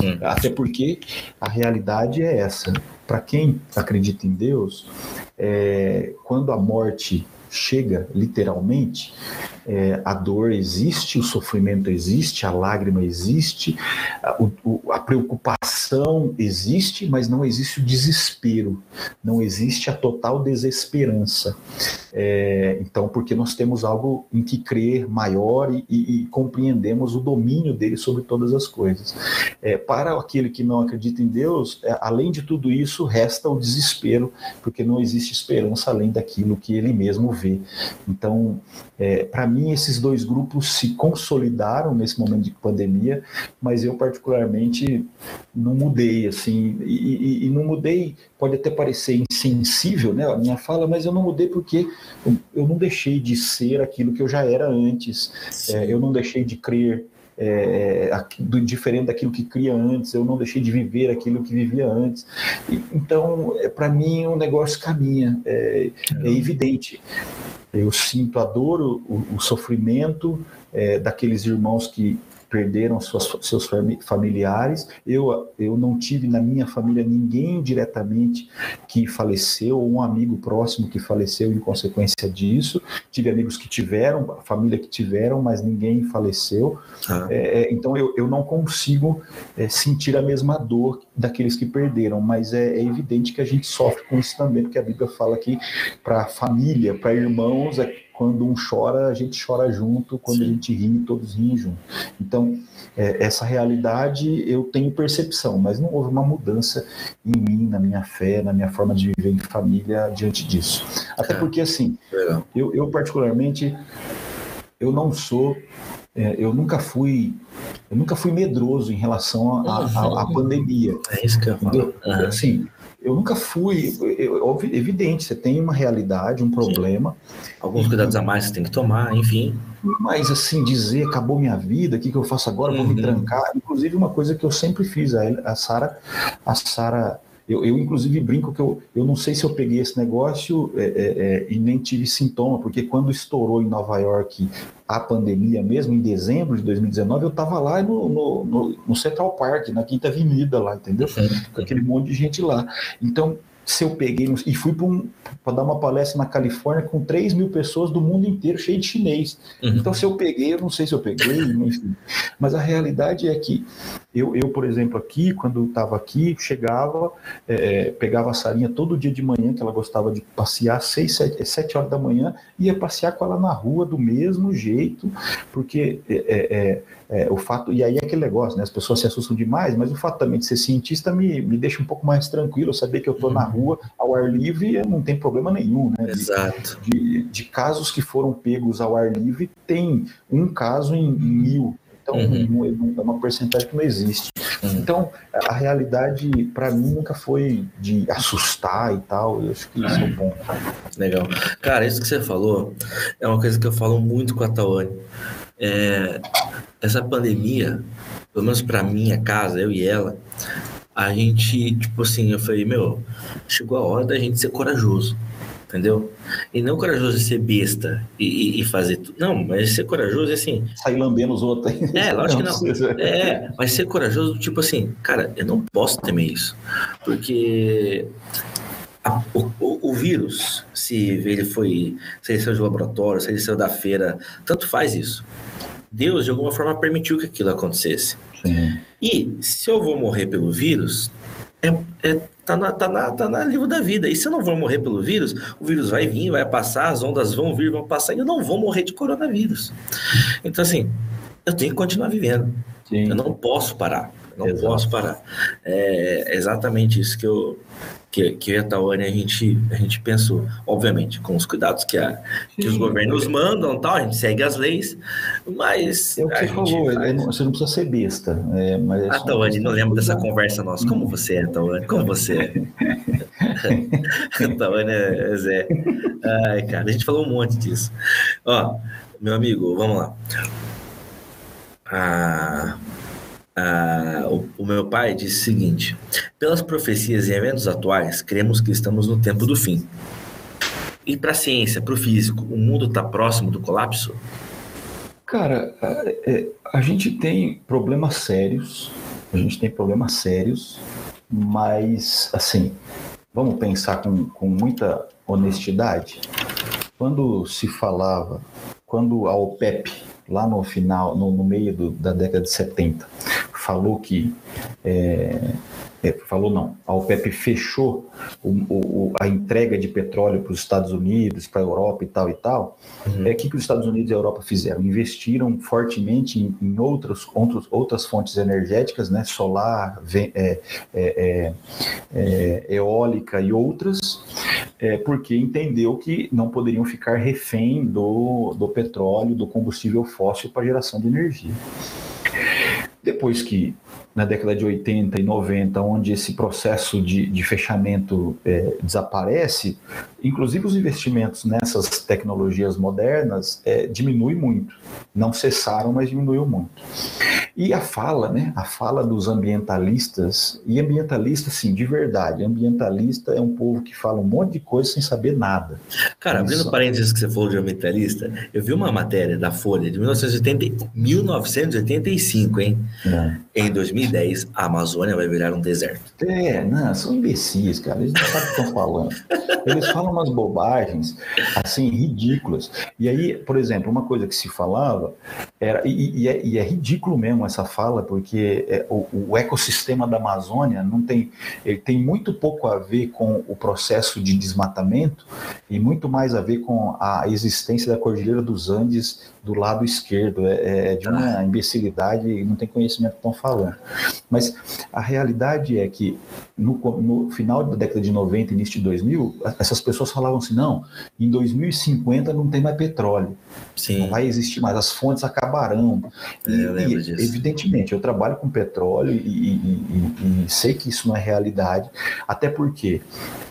[SPEAKER 2] Hum. Até porque a realidade é essa. Para quem acredita em Deus, é, quando a morte chega literalmente, é, a dor existe, o sofrimento existe, a lágrima existe, a, o, a, preocupação existe, mas não existe o desespero, não existe a total desesperança. É, então, porque nós temos algo em que crer maior e, e, e compreendemos o domínio dele sobre todas as coisas. É, para aquele que não acredita em Deus, é, além de tudo isso, resta o desespero, porque não existe esperança além daquilo que ele mesmo vê. Então, é, para mim, esses dois grupos se consolidaram nesse momento de pandemia, mas eu, particularmente, não mudei, assim, e, e, e não mudei, pode até parecer insensível, né, a minha fala, mas eu não mudei porque eu não deixei de ser aquilo que eu já era antes, é, eu não deixei de crer, é, do, diferente daquilo que cria antes, eu não deixei de viver aquilo que vivia antes. E, então, é, para mim, o negócio caminha, é, é, evidente. Eu sinto a dor, o, o sofrimento é, daqueles irmãos que perderam suas, seus familiares. Eu, eu não tive na minha família ninguém diretamente que faleceu, ou um amigo próximo que faleceu em consequência disso. Tive amigos que tiveram, família que tiveram, mas ninguém faleceu. Ah. É, é, então eu, eu não consigo é, sentir a mesma dor daqueles que perderam, mas é, é, evidente que a gente sofre com isso também, porque a Bíblia fala que para família, para irmãos, é quando um chora, a gente chora junto, quando Sim. a gente ri, todos riem junto. Então, é, essa realidade eu tenho percepção, mas não houve uma mudança em mim, na minha fé, na minha forma de viver em família diante disso. Até é. porque, assim, eu, eu particularmente, eu não sou, é, eu nunca fui eu nunca fui medroso em relação à uhum. pandemia.
[SPEAKER 1] É isso que eu falo.
[SPEAKER 2] Uhum. Assim, eu nunca fui. Eu, evidente, você tem uma realidade, um problema.
[SPEAKER 1] Sim. Alguns cuidados a mais você tem que tomar, enfim.
[SPEAKER 2] Mas assim, dizer acabou minha vida, o que, que eu faço agora? Vou me uhum. trancar. Inclusive, uma coisa que eu sempre fiz, a Sara, a Sara eu, eu, inclusive, brinco que eu, eu não sei se eu peguei esse negócio é, é, é, e nem tive sintoma, porque quando estourou em Nova York a pandemia mesmo, em dezembro de 2019, eu estava lá no, no, no, no, Central Park, na Quinta Avenida lá, entendeu? Com aquele monte de gente lá. Então, se eu peguei e fui para um, dar uma palestra na Califórnia com 3 mil pessoas do mundo inteiro, cheio de chinês. Uhum. Então, se eu peguei, eu não sei se eu peguei, enfim. Mas a realidade é que eu, eu por exemplo, aqui, quando estava aqui, chegava, é, é, pegava a Sarinha todo dia de manhã, que ela gostava de passear, 6, 7, 7 horas da manhã, ia passear com ela na rua do mesmo jeito, porque é, é, é o fato, e aí é aquele negócio, né? As pessoas se assustam demais, mas o fato também de ser cientista me, me deixa um pouco mais tranquilo, saber que eu estou uhum. na rua, ao ar livre, não tem problema nenhum, né?
[SPEAKER 1] Exato.
[SPEAKER 2] De, de, casos que foram pegos ao ar livre, tem um caso em, em mil. Então, uhum. é uma porcentagem que não existe. Uhum. Então, a realidade, para mim, nunca foi de assustar e tal. Eu acho que isso é bom.
[SPEAKER 1] Legal. Cara, isso que você falou é uma coisa que eu falo muito com a Tawane. É, essa pandemia, pelo menos para minha casa, eu e ela, a gente, tipo assim, eu falei, meu, chegou a hora da gente ser corajoso, entendeu? E não corajoso de ser besta e, e fazer tudo. Não, mas ser corajoso é assim.
[SPEAKER 2] Sair lambendo os outros.
[SPEAKER 1] É, lógico que não. É, mas ser corajoso, tipo assim, cara, eu não posso temer isso. Porque a, o, o, vírus, se ele foi, se ele saiu de laboratório, se ele saiu da feira, tanto faz isso. Deus, de alguma forma, permitiu que aquilo acontecesse. Sim. E se eu vou morrer pelo vírus, é, é, tá, na, tá, na, tá na livro da vida. E se eu não vou morrer pelo vírus, o vírus vai vir, vai passar, as ondas vão vir, vão passar, e eu não vou morrer de coronavírus. Então, assim, eu tenho que continuar vivendo. Sim. Eu não posso parar. Não Exato. posso parar. É exatamente isso que eu, que, que a Tawane a gente, a gente pensou, obviamente, com os cuidados que, a, que os governos mandam, tal, a gente segue as leis, mas.
[SPEAKER 2] É o que você falou, faz... não, você não precisa ser besta. É, mas é
[SPEAKER 1] a Tawane, não lembro dessa conversa nossa. Como você é, Tawane? Como você é? Tawane é Zé. Ai, cara, a gente falou um monte disso. Ó, meu amigo, vamos lá. Ah ah, o, o, meu pai disse o seguinte: pelas profecias e eventos atuais, cremos que estamos no tempo do fim. E para a ciência, para o físico, o mundo está próximo do colapso?
[SPEAKER 2] Cara, a, é, a gente tem problemas sérios, a gente tem problemas sérios, mas assim, vamos pensar com, com muita honestidade. Quando se falava, quando a OPEP, lá no final, no, no meio do, da década de 70, falou que é, é, falou não, a OPEP fechou o, o, a entrega de petróleo para os Estados Unidos, para a Europa e tal e tal, uhum. é o que, que os Estados Unidos e a Europa fizeram? Investiram fortemente em, em outros, outros, outras fontes energéticas, né, solar, é, é, é, é, eólica e outras, é, porque entendeu que não poderiam ficar refém do, do petróleo, do combustível fóssil para geração de energia. Depois que na década de 80 e 90, onde esse processo de, de fechamento é, desaparece, inclusive os investimentos nessas tecnologias modernas é, diminui muito. Não cessaram, mas diminuiu muito. E a fala, né? A fala dos ambientalistas, e ambientalista, sim, de verdade. Ambientalista é um povo que fala um monte de coisa sem saber nada.
[SPEAKER 1] Cara, abrindo parênteses que você falou de ambientalista, eu vi uma matéria da Folha de 1980, 1985, hein? É. Em 2010, a Amazônia vai virar um deserto.
[SPEAKER 2] É, não, são imbecis, cara. Eles não sabem o que estão falando. Eles falam umas bobagens, assim, ridículas. E aí, por exemplo, uma coisa que se falava era, e, e, é, e é ridículo mesmo essa fala, porque é, o, o, ecossistema da Amazônia não tem, ele tem muito pouco a ver com o processo de desmatamento e muito mais a ver com a existência da Cordilheira dos Andes do lado esquerdo. É, é de uma imbecilidade e não tem conhecimento que estão falando. Mas a realidade é que no, no, final da década de 90, início de 2000, essas pessoas falavam assim: não, em 2050 não tem mais petróleo. Sim. Não vai existir mais, as fontes acabarão.
[SPEAKER 1] É, e, eu lembro disso.
[SPEAKER 2] Evidentemente, eu trabalho com petróleo e, e, e, e sei que isso não é realidade, até porque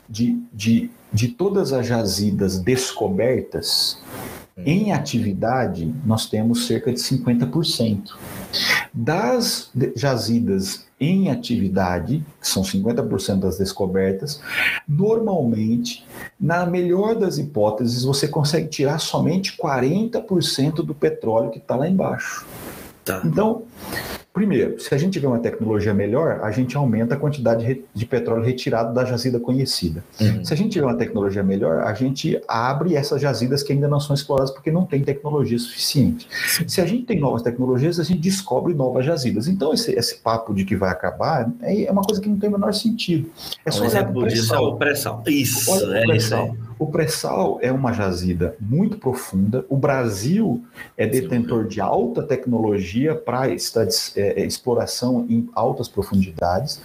[SPEAKER 2] de, de, de todas as jazidas descobertas. Em atividade, nós temos cerca de 50%. Das jazidas em atividade, que são 50% das descobertas, normalmente, na melhor das hipóteses, você consegue tirar somente 40% do petróleo que está lá embaixo. Tá. Então, Primeiro, se a gente tiver uma tecnologia melhor, a gente aumenta a quantidade de petróleo retirado da jazida conhecida. Uhum. Se a gente tiver uma tecnologia melhor, a gente abre essas jazidas que ainda não são exploradas porque não tem tecnologia suficiente. Sim. Se a gente tem novas tecnologias, a gente descobre novas jazidas. Então, esse, esse papo de que vai acabar é, é uma coisa que não tem o menor sentido.
[SPEAKER 1] É só disso é o pré-sal. Isso,
[SPEAKER 2] Olha é pré-sal. isso o pré-sal é uma jazida muito profunda. O Brasil é detentor de alta tecnologia para é, é, exploração em altas profundidades.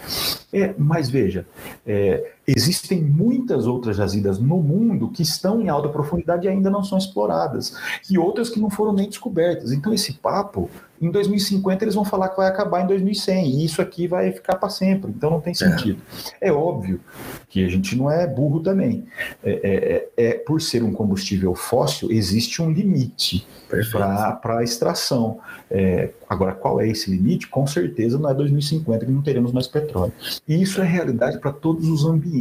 [SPEAKER 2] É, mas veja, é, Existem muitas outras jazidas no mundo que estão em alta profundidade e ainda não são exploradas, e outras que não foram nem descobertas. Então, esse papo, em 2050, eles vão falar que vai acabar em 2100, e isso aqui vai ficar para sempre, então não tem é. sentido. É. é. óbvio que a gente não é burro também. É, é, é, é por ser um combustível fóssil, existe um limite para a extração. É, agora, qual é esse limite? Com certeza não é 2050 que não teremos mais petróleo. E isso é realidade para todos os ambientes.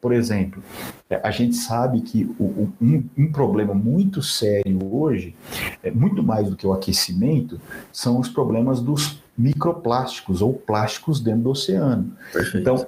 [SPEAKER 2] Por exemplo, é, a gente sabe que o, um, um, problema muito sério hoje, é, muito mais do que o aquecimento, são os problemas dos microplásticos ou plásticos dentro do oceano. Perfeito. Então,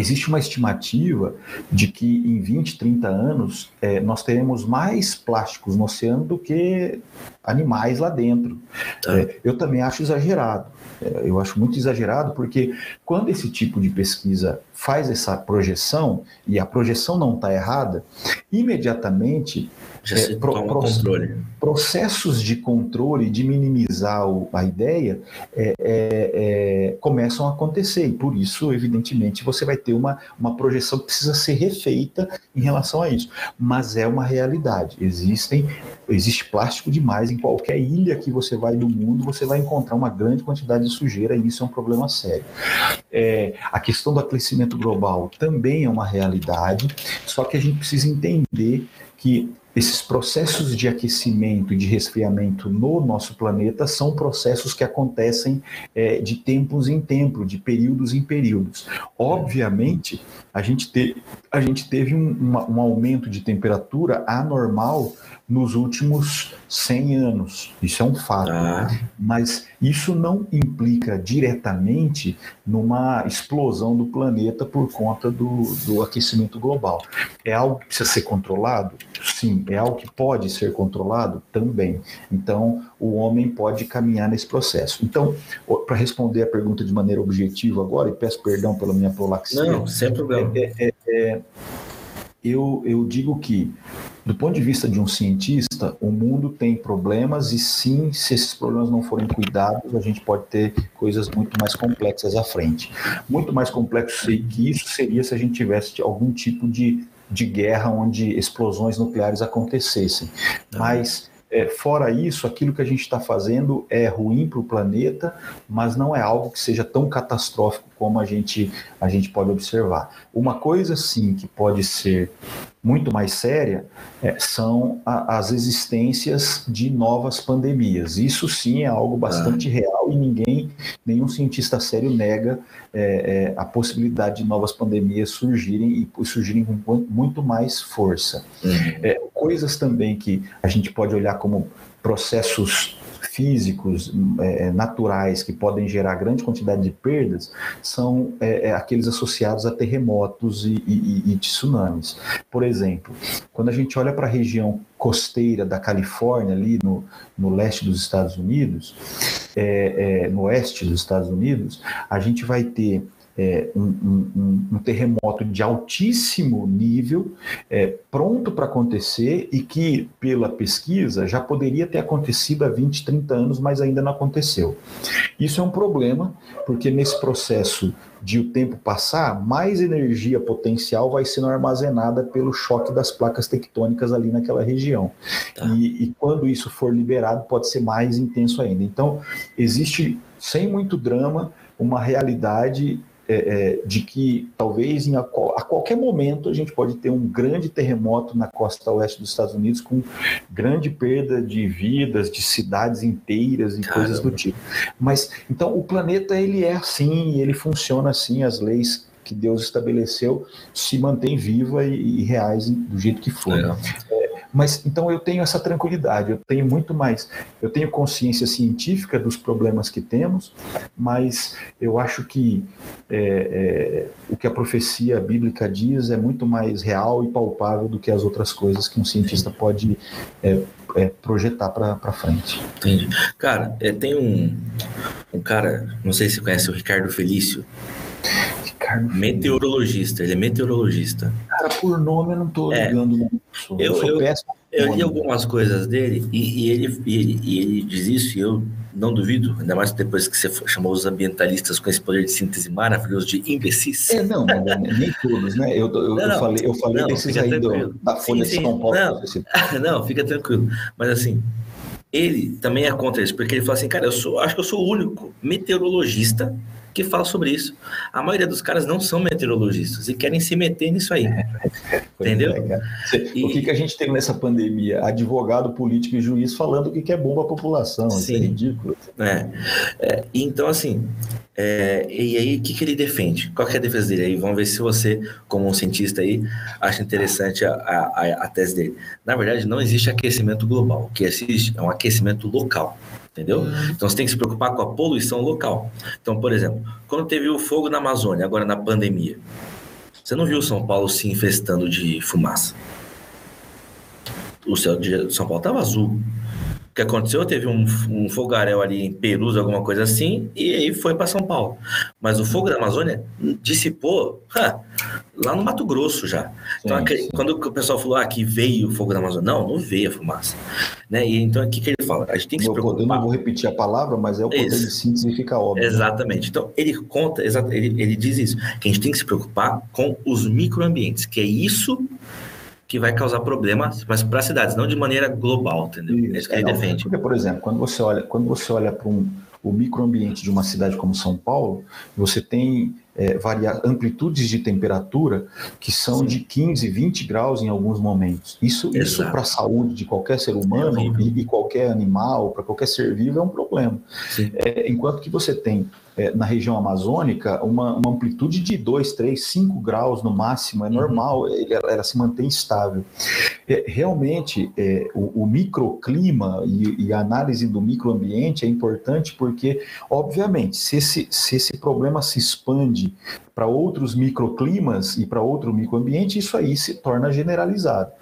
[SPEAKER 2] Existe uma estimativa de que em 20, 30 anos é, nós teremos mais plásticos no oceano do que animais lá dentro. Tá. É, eu também acho exagerado. É, eu acho muito exagerado porque quando esse tipo de pesquisa faz essa projeção, e a projeção não está errada, imediatamente
[SPEAKER 1] já se é, pro, toma controle.
[SPEAKER 2] Processos de controle, de minimizar o, a ideia, é, é, é, começam a acontecer. E por isso, evidentemente, você vai ter uma, uma projeção que precisa ser refeita em relação a isso. Mas é uma realidade. Existem, existe plástico demais em qualquer ilha que você vai do mundo, você vai encontrar uma grande quantidade de sujeira e isso é um problema sério. É, a questão do aquecimento global também é uma realidade, só que a gente precisa entender que esses processos de aquecimento e de resfriamento no nosso planeta são processos que acontecem é, de tempos em tempos, de períodos em períodos. Obviamente, a gente, te, a gente teve um, um aumento de temperatura anormal nos últimos 100 anos. Isso é um fato. Ah. Mas isso não implica diretamente numa explosão do planeta por conta do, do aquecimento global. É algo que precisa ser controlado? Sim. É algo que pode ser controlado? Também. Então, o homem pode caminhar nesse processo. Então, para responder a pergunta de maneira objetiva agora, e peço perdão pela minha prolaxia.
[SPEAKER 1] Não, sem problema.
[SPEAKER 2] É, é, é, eu, eu digo que do ponto de vista de um cientista, o mundo tem problemas e sim, se esses problemas não forem cuidados, a gente pode ter coisas muito mais complexas à frente. Muito mais complexo que isso seria se a gente tivesse algum tipo de, de guerra onde explosões nucleares acontecessem. Mas é, fora isso, aquilo que a gente está fazendo é ruim para o planeta, mas não é algo que seja tão catastrófico como a gente, a gente pode observar. Uma coisa, sim, que pode ser muito mais séria é, são a, as existências de novas pandemias. Isso sim é algo bastante ah. real e ninguém, nenhum cientista sério nega é, é, a possibilidade de novas pandemias surgirem e surgirem com muito mais força. Uhum. É, coisas também que a gente pode olhar como processos físicos, é, naturais, que podem gerar grande quantidade de perdas, são é, é, aqueles associados a terremotos e, e, e tsunamis. Por exemplo, quando a gente olha para a região costeira da Califórnia, ali no, no leste dos Estados Unidos, é, é, no oeste dos Estados Unidos, a gente vai ter é, um, um, um, terremoto de altíssimo nível é, pronto para acontecer e que, pela pesquisa, já poderia ter acontecido há 20, 30 anos, mas ainda não aconteceu. Isso é um problema, porque nesse processo de o tempo passar, mais energia potencial vai sendo armazenada pelo choque das placas tectônicas ali naquela região. Tá. E, e quando isso for liberado, pode ser mais intenso ainda. Então, existe, sem muito drama, uma realidade é, é, de que talvez em a, a, qualquer momento a gente pode ter um grande terremoto na costa oeste dos Estados Unidos com grande perda de vidas, de cidades inteiras e Caramba. coisas do tipo. Mas então o planeta ele é assim, ele funciona assim, as leis que Deus estabeleceu se mantêm vivas e, e reais do jeito que for. É. Mas então eu tenho essa tranquilidade, eu tenho muito mais, eu tenho consciência científica dos problemas que temos, mas eu acho que é, é, o que a profecia bíblica diz é muito mais real e palpável do que as outras coisas que um cientista pode é, é projetar para frente.
[SPEAKER 1] Entendi. Cara, é, tem um, um cara, não sei se você conhece o Ricardo Felício. Ricardo Meteorologista, ele é meteorologista.
[SPEAKER 2] Cara, por nome eu não tô é, ligando.
[SPEAKER 1] Eu, eu, eu, eu li algumas coisas dele e, e, ele, e, ele, e ele diz isso e eu não duvido, ainda mais depois que você chamou os ambientalistas com esse poder de síntese maravilhoso de imbecis.
[SPEAKER 2] É, não, nem todos, né? Eu, eu, não, eu falei, eu falei não, desses aí do, da Folha sim, de São Paulo.
[SPEAKER 1] Não, não, fica tranquilo. Mas assim, ele também é contra isso, porque ele fala assim, cara, eu sou, acho que eu sou o único meteorologista que fala sobre isso. A maioria dos caras não são meteorologistas e querem se meter nisso aí. entendeu? É,
[SPEAKER 2] e... O que, que a gente tem nessa pandemia? Advogado, político e juiz falando o que, que é bom para a população. Sim. Isso é ridículo.
[SPEAKER 1] É. é então, assim, é, e aí, o que, que ele defende? Qual que é a defesa dele? Aí vamos ver se você, como um cientista aí, acha interessante a, a, a tese dele. Na verdade, não existe aquecimento global. O que existe é um aquecimento local entendeu? Então você tem que se preocupar com a poluição local. Então, por exemplo, quando teve o fogo na Amazônia, agora na pandemia, você não viu São Paulo se infestando de fumaça? O céu de São Paulo estava azul. Que aconteceu? Teve um, um fogaréu ali em Perus, alguma coisa assim, e aí foi para São Paulo. Mas o fogo da Amazônia dissipou ha, lá no Mato Grosso já. Então, sim, sim. quando o pessoal falou ah, que veio o fogo da Amazônia, não, não veio a fumaça. Né? E então, o que, que ele fala? A gente tem que se preocupar.
[SPEAKER 2] Eu não vou repetir a palavra, mas é o poder isso. de síntese fica óbvio.
[SPEAKER 1] Exatamente. Então, ele conta, ele, ele diz isso, que a gente tem que se preocupar com os microambientes, que é isso que vai causar problemas, mas para as cidades, não de maneira global, entendeu? Isso, é isso que ele
[SPEAKER 2] não,
[SPEAKER 1] defende.
[SPEAKER 2] Porque, por exemplo, quando você olha, quando você olha para um, o microambiente de uma cidade como São Paulo, você tem é, varia, amplitudes de temperatura que são Sim. de 15, 20 graus em alguns momentos. Isso, isso para a saúde de qualquer ser humano é e, e, qualquer animal, para qualquer ser vivo, é um problema. É, enquanto que você tem é, na região amazônica, uma, uma, amplitude de 2, 3, 5 graus no máximo, é uhum. normal, ele, ela se mantém estável. É, realmente, é, o, o, microclima e, e, a análise do microambiente é importante porque, obviamente, se esse, se esse problema se expande para outros microclimas e para outro microambiente, isso aí se torna generalizado.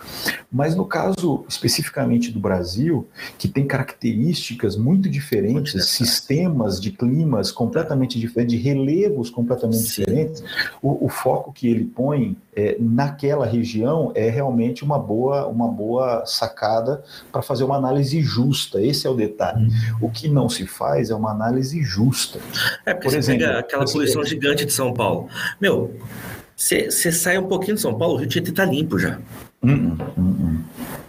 [SPEAKER 2] Mas no caso especificamente do Brasil, que tem características muito diferentes, muito sistemas de climas completamente diferentes, de relevos completamente Sim. diferentes, o, o, foco que ele põe é, naquela região é realmente uma boa, uma boa sacada para fazer uma análise justa. Esse é o detalhe. Hum. O que não se faz é uma análise justa.
[SPEAKER 1] É porque Por você exemplo, pega aquela poluição gigante de São Paulo. Meu, você sai um pouquinho de São Paulo, o Rio Tietê tá limpo já. Hum, hum, hum,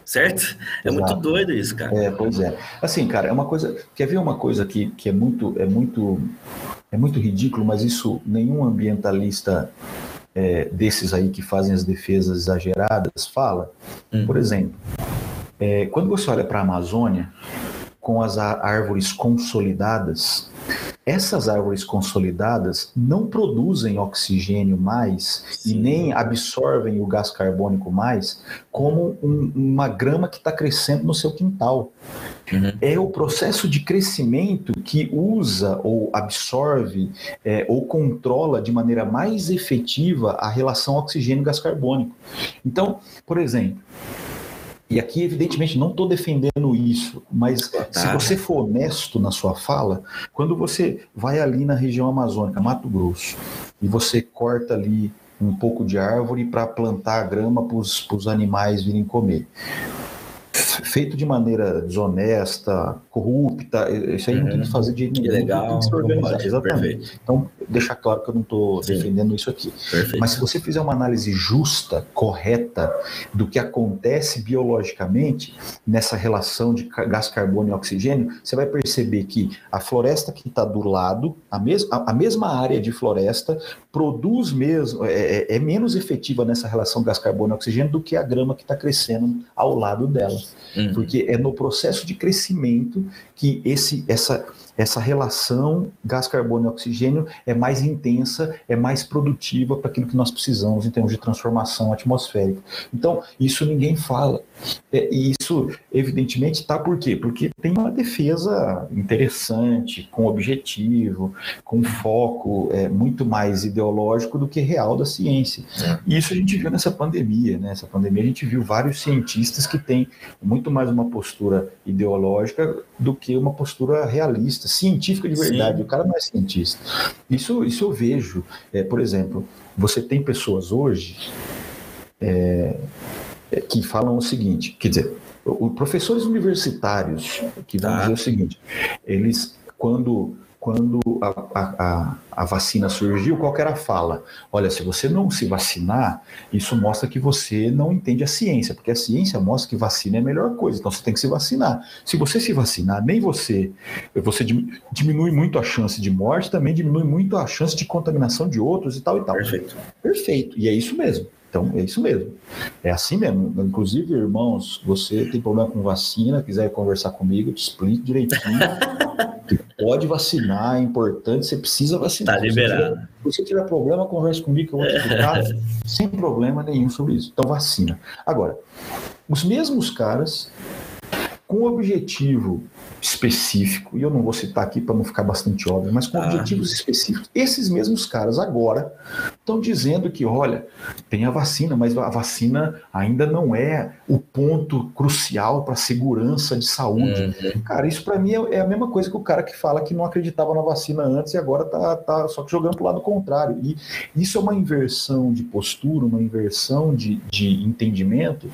[SPEAKER 1] certo? É Exato. muito doido isso, cara.
[SPEAKER 2] É, pois é. Assim, cara, é uma coisa. Quer ver uma coisa que, que é muito, é muito, é muito ridículo, mas isso nenhum ambientalista é, desses aí que fazem as defesas exageradas fala. Hum. Por exemplo, é, quando você olha para a Amazônia com as árvores consolidadas, essas árvores consolidadas não produzem oxigênio mais Sim. e nem absorvem o gás carbônico mais como um, uma grama que está crescendo no seu quintal. Uhum. É o processo de crescimento que usa ou absorve é, ou controla de maneira mais efetiva a relação oxigênio-gás carbônico. Então, por exemplo, e aqui, evidentemente, não estou defendendo isso, mas tá. se você for honesto na sua fala, quando você vai ali na região amazônica, Mato Grosso, e você corta ali um pouco de árvore para plantar grama para os animais virem comer feito de maneira desonesta, corrupta, isso aí uhum. não tem que fazer de
[SPEAKER 1] ninguém. Legal, tem que se
[SPEAKER 2] organizar. Exatamente. Perfeito. Então, deixar claro que eu não estou defendendo isso aqui. Perfeito. Mas se você fizer uma análise justa, correta, do que acontece biologicamente nessa relação de gás carbônio e oxigênio, você vai perceber que a floresta que está do lado, a, mes a, mesma área de floresta, produz mesmo, é, é, é menos efetiva nessa relação gás carbônio e oxigênio do que a grama que está crescendo ao lado dela. Uhum. Porque é no processo de crescimento que esse, essa, essa relação gás, carbono e oxigênio é mais intensa, é mais produtiva para aquilo que nós precisamos em termos de transformação atmosférica. Então, isso ninguém fala. É, e isso, evidentemente, está por quê? Porque tem uma defesa interessante, com objetivo, com foco é, muito mais ideológico do que real da ciência. É. E isso a gente viu nessa pandemia. Né? Nessa pandemia, a gente viu vários cientistas que têm muito mais uma postura ideológica do que uma postura realista, científica de verdade. Sim. O cara não é cientista. Isso, isso eu vejo. É, por exemplo, você tem pessoas hoje. É, é, que falam o seguinte, quer dizer, os professores universitários que vão tá. dizer o seguinte, eles quando quando a, a, a, vacina surgiu, qual era a fala? Olha, se você não se vacinar, isso mostra que você não entende a ciência, porque a ciência mostra que vacina é a melhor coisa, então você tem que se vacinar. Se você se vacinar, nem você, você diminui muito a chance de morte, também diminui muito a chance de contaminação de outros e tal e tal.
[SPEAKER 1] Perfeito.
[SPEAKER 2] Perfeito, e é isso mesmo. Então, é isso mesmo. É assim mesmo. Inclusive, irmãos, você tem problema com vacina, quiser conversar comigo, te explico direitinho. pode vacinar, é importante, você precisa vacinar.
[SPEAKER 1] Está liberado.
[SPEAKER 2] Se você tiver problema, converse comigo que eu vou te explicar sem problema nenhum sobre isso. Então, vacina. Agora, os mesmos caras com objetivo específico, e eu não vou citar aqui para não ficar bastante óbvio, mas com ah. objetivos específicos. Esses mesmos caras agora estão dizendo que, olha, tem a vacina, mas a vacina ainda não é o ponto crucial para a segurança de saúde. Uhum. Cara, isso para mim é, é, a mesma coisa que o cara que fala que não acreditava na vacina antes e agora tá, tá só que jogando para o lado contrário. E isso é uma inversão de postura, uma inversão de, de entendimento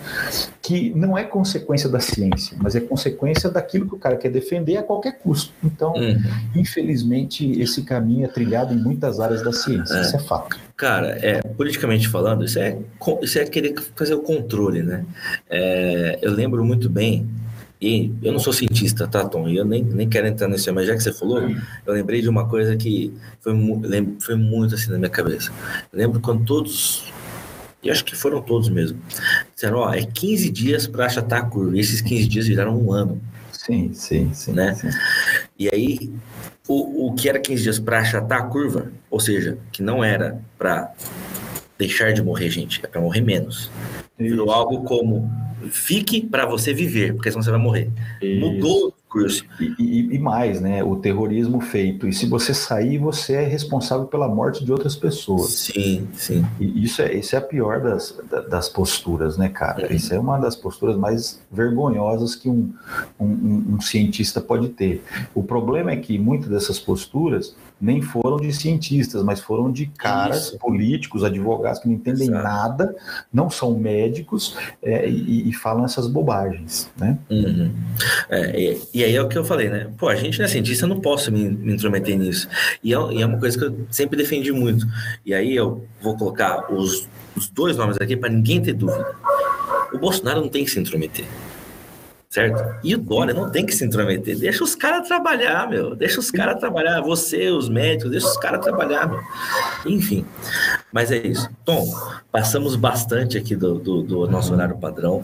[SPEAKER 2] que não é consequência da ciência, mas é consequência daquilo que o cara quer defender a qualquer custo. Então, uhum. infelizmente, esse caminho é trilhado em muitas áreas da ciência, é. isso é fato.
[SPEAKER 1] Cara, é, politicamente falando, isso é, isso é querer fazer o controle, né? É, eu lembro muito bem, e eu não sou cientista, tá, Tom? E eu nem, nem quero entrar nesse mas já que você falou, eu lembrei de uma coisa que foi, foi muito assim na minha cabeça. Eu lembro quando todos e acho que foram todos mesmo. Disseram, ó, é 15 dias para achatar a curva. E esses 15 dias viraram um ano.
[SPEAKER 2] Sim, sim, sim.
[SPEAKER 1] Né?
[SPEAKER 2] Sim.
[SPEAKER 1] E aí, o, o que era 15 dias para achatar a curva, ou seja, que não era para deixar de morrer gente, é para morrer menos. Virou algo como fique para você viver, porque senão você vai morrer. Isso. Mudou
[SPEAKER 2] e, e, e, mais, né? O terrorismo feito. E se você sair, você é responsável pela morte de outras pessoas.
[SPEAKER 1] Sim, sim.
[SPEAKER 2] E isso é, isso é a pior das, das posturas, né, cara? Uhum. Isso é uma das posturas mais vergonhosas que um, um, um cientista pode ter. O problema é que muitas dessas posturas nem foram de cientistas, mas foram de caras Isso. políticos, advogados que não entendem Exato. nada, não são médicos é, e, e, falam essas bobagens, né?
[SPEAKER 1] Uhum. É, e, e, aí é o que eu falei, né? Pô, a gente não é cientista, eu não posso me, me intrometer nisso. E é, e é, uma coisa que eu sempre defendi muito. E aí eu vou colocar os, os dois nomes aqui para ninguém ter dúvida. O Bolsonaro não tem que se intrometer certo? E o Dória não tem que se intrometer, deixa os caras trabalhar, meu, deixa os caras trabalhar, você, os médicos, deixa os caras trabalhar, meu. Enfim, mas é isso. Tom, passamos bastante aqui do, do, do nosso horário padrão,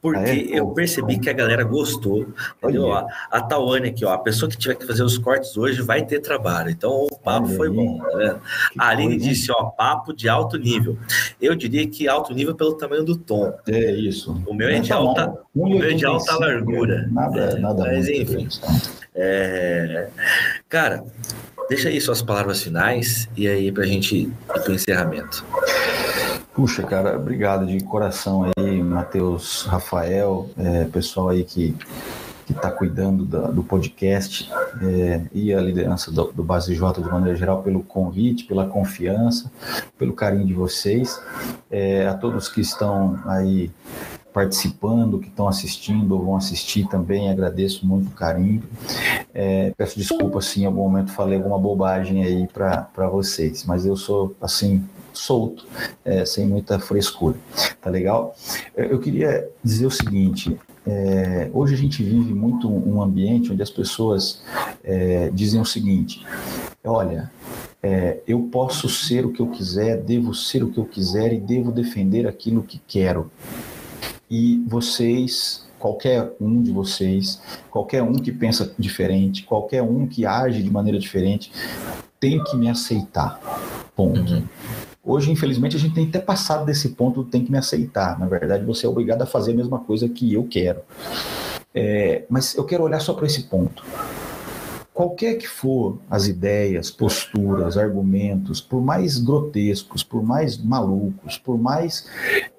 [SPEAKER 1] porque ah, é? eu percebi que a galera gostou, entendeu? A, a Tawane aqui, ó, a pessoa que tiver que fazer os cortes hoje vai ter trabalho, então o papo foi bom, tá vendo? A Aline disse, ó, papo de alto nível. Eu diria que alto nível pelo tamanho do tom.
[SPEAKER 2] É isso.
[SPEAKER 1] O meu é de alta, o meu é de alta largura.
[SPEAKER 2] Nada, é, nada
[SPEAKER 1] Mas enfim. É, cara, deixa aí suas palavras finais e aí para a gente ir para o encerramento.
[SPEAKER 2] Puxa, cara, obrigado de coração aí, Matheus, Rafael, é, pessoal aí que que está cuidando da, do podcast é, e a liderança do, do Base J de maneira geral pelo convite, pela confiança, pelo carinho de vocês, é, a todos que estão aí participando, que estão assistindo ou vão assistir também, agradeço muito o carinho. É, peço desculpa se em algum momento falei alguma bobagem aí para vocês, mas eu sou assim solto, é, sem muita frescura, tá legal? Eu queria dizer o seguinte: é, hoje a gente vive muito um ambiente onde as pessoas é, dizem o seguinte: olha, é, eu posso ser o que eu quiser, devo ser o que eu quiser e devo defender aquilo que quero e vocês, qualquer um de vocês, qualquer um que pensa diferente, qualquer um que age de maneira diferente, tem que me aceitar. Ponto. Uhum. Hoje, infelizmente, a gente tem até passado desse ponto, tem que me aceitar. Na verdade, você é obrigado a fazer a mesma coisa que eu quero. É, mas eu quero olhar só para esse ponto qualquer que for as ideias, posturas, argumentos, por mais grotescos, por mais malucos, por mais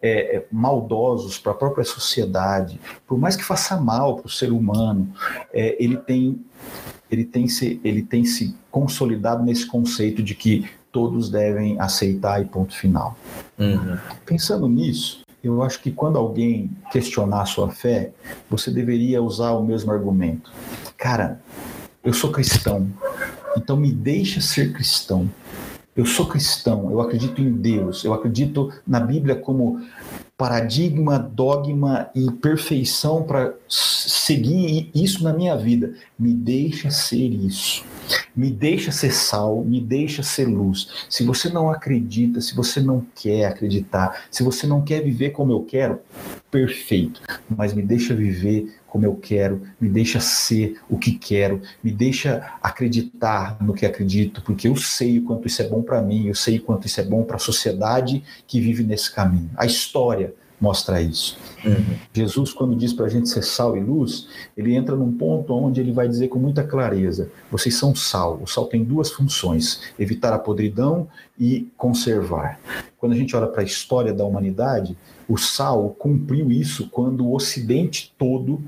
[SPEAKER 2] é, é maldosos para a própria sociedade, por mais que faça mal para o ser humano, é, ele tem ele tem se ele tem se consolidado nesse conceito de que todos devem aceitar e ponto final. Uhum. Pensando nisso, eu acho que quando alguém questionar a sua fé, você deveria usar o mesmo argumento. Cara, eu sou cristão, então me deixa ser cristão. Eu sou cristão, eu acredito em Deus, eu acredito na Bíblia como paradigma, dogma e perfeição para seguir isso na minha vida. Me deixa ser isso. Me deixa ser sal, me deixa ser luz. Se você não acredita, se você não quer acreditar, se você não quer viver como eu quero, perfeito. Mas me deixa viver como eu quero, me deixa ser o que quero, me deixa acreditar no que acredito, porque eu sei o quanto isso é bom para mim, eu sei o quanto isso é bom para a sociedade que vive nesse caminho. A história mostra isso. Uhum. Jesus, quando diz para a gente ser sal e luz, ele entra num ponto onde ele vai dizer com muita clareza: vocês são sal. O sal tem duas funções: evitar a podridão e conservar. Quando a gente olha para a história da humanidade, o sal cumpriu isso quando o Ocidente todo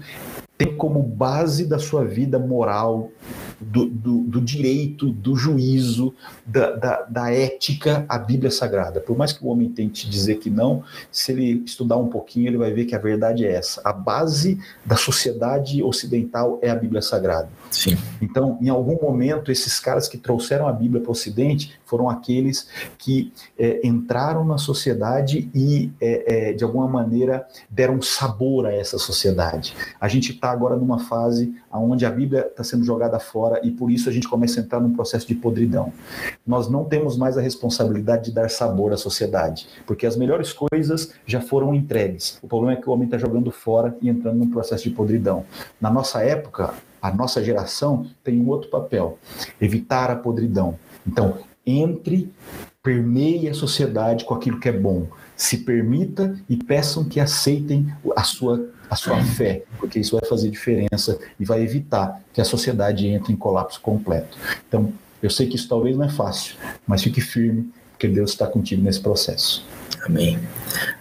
[SPEAKER 2] tem como base da sua vida moral, do, do, do direito, do juízo, da, da, da, ética, a Bíblia Sagrada. Por mais que o homem tente dizer que não, se ele estudar um pouquinho, ele vai ver que a verdade é essa. A base da sociedade ocidental é a Bíblia Sagrada.
[SPEAKER 1] Sim.
[SPEAKER 2] Então, em algum momento, esses caras que trouxeram a Bíblia para o Ocidente foram aqueles que é, entraram na sociedade e, é, é, de alguma maneira, deram sabor a essa sociedade. A gente está agora numa fase onde a Bíblia está sendo jogada fora e por isso a gente começa a entrar num processo de podridão. Nós não temos mais a responsabilidade de dar sabor à sociedade, porque as melhores coisas já foram entregues. O problema é que o homem está jogando fora e entrando num processo de podridão. Na nossa época, a nossa geração tem um outro papel: evitar a podridão. Então, entre, permeie a sociedade com aquilo que é bom. Se permita e peçam que aceitem a sua, a sua fé, porque isso vai fazer diferença e vai evitar que a sociedade entre em colapso completo. Então, eu sei que isso talvez não é fácil, mas fique firme, porque Deus está contigo nesse processo.
[SPEAKER 1] Amém.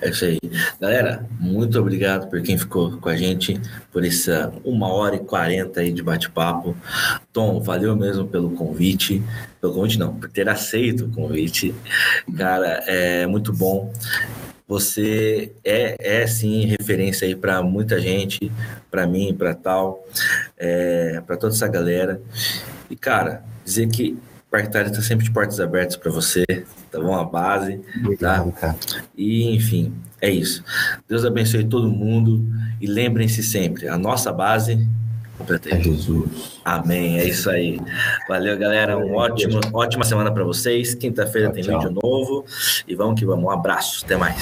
[SPEAKER 1] É isso aí. Galera, muito obrigado por quem ficou com a gente por essa uma hora e quarenta aí de bate-papo. Tom, valeu mesmo pelo convite. Pelo convite não, por ter aceito o convite. Cara, é muito bom. Você é, é sim referência aí para muita gente, para mim, para tal, é, para toda essa galera. E, cara, dizer que Parque Itália está sempre de portas abertas para você, tá bom? A base, Obrigado, tá? Cara. E, enfim, é isso. Deus abençoe todo mundo e lembrem-se sempre, a nossa base
[SPEAKER 2] é Jesus.
[SPEAKER 1] Amém, é isso aí. Valeu, galera. Um ótimo, ótima semana para vocês. Quinta-feira tem tchau. vídeo novo. E vamos que vamos. Um abraço. Até mais.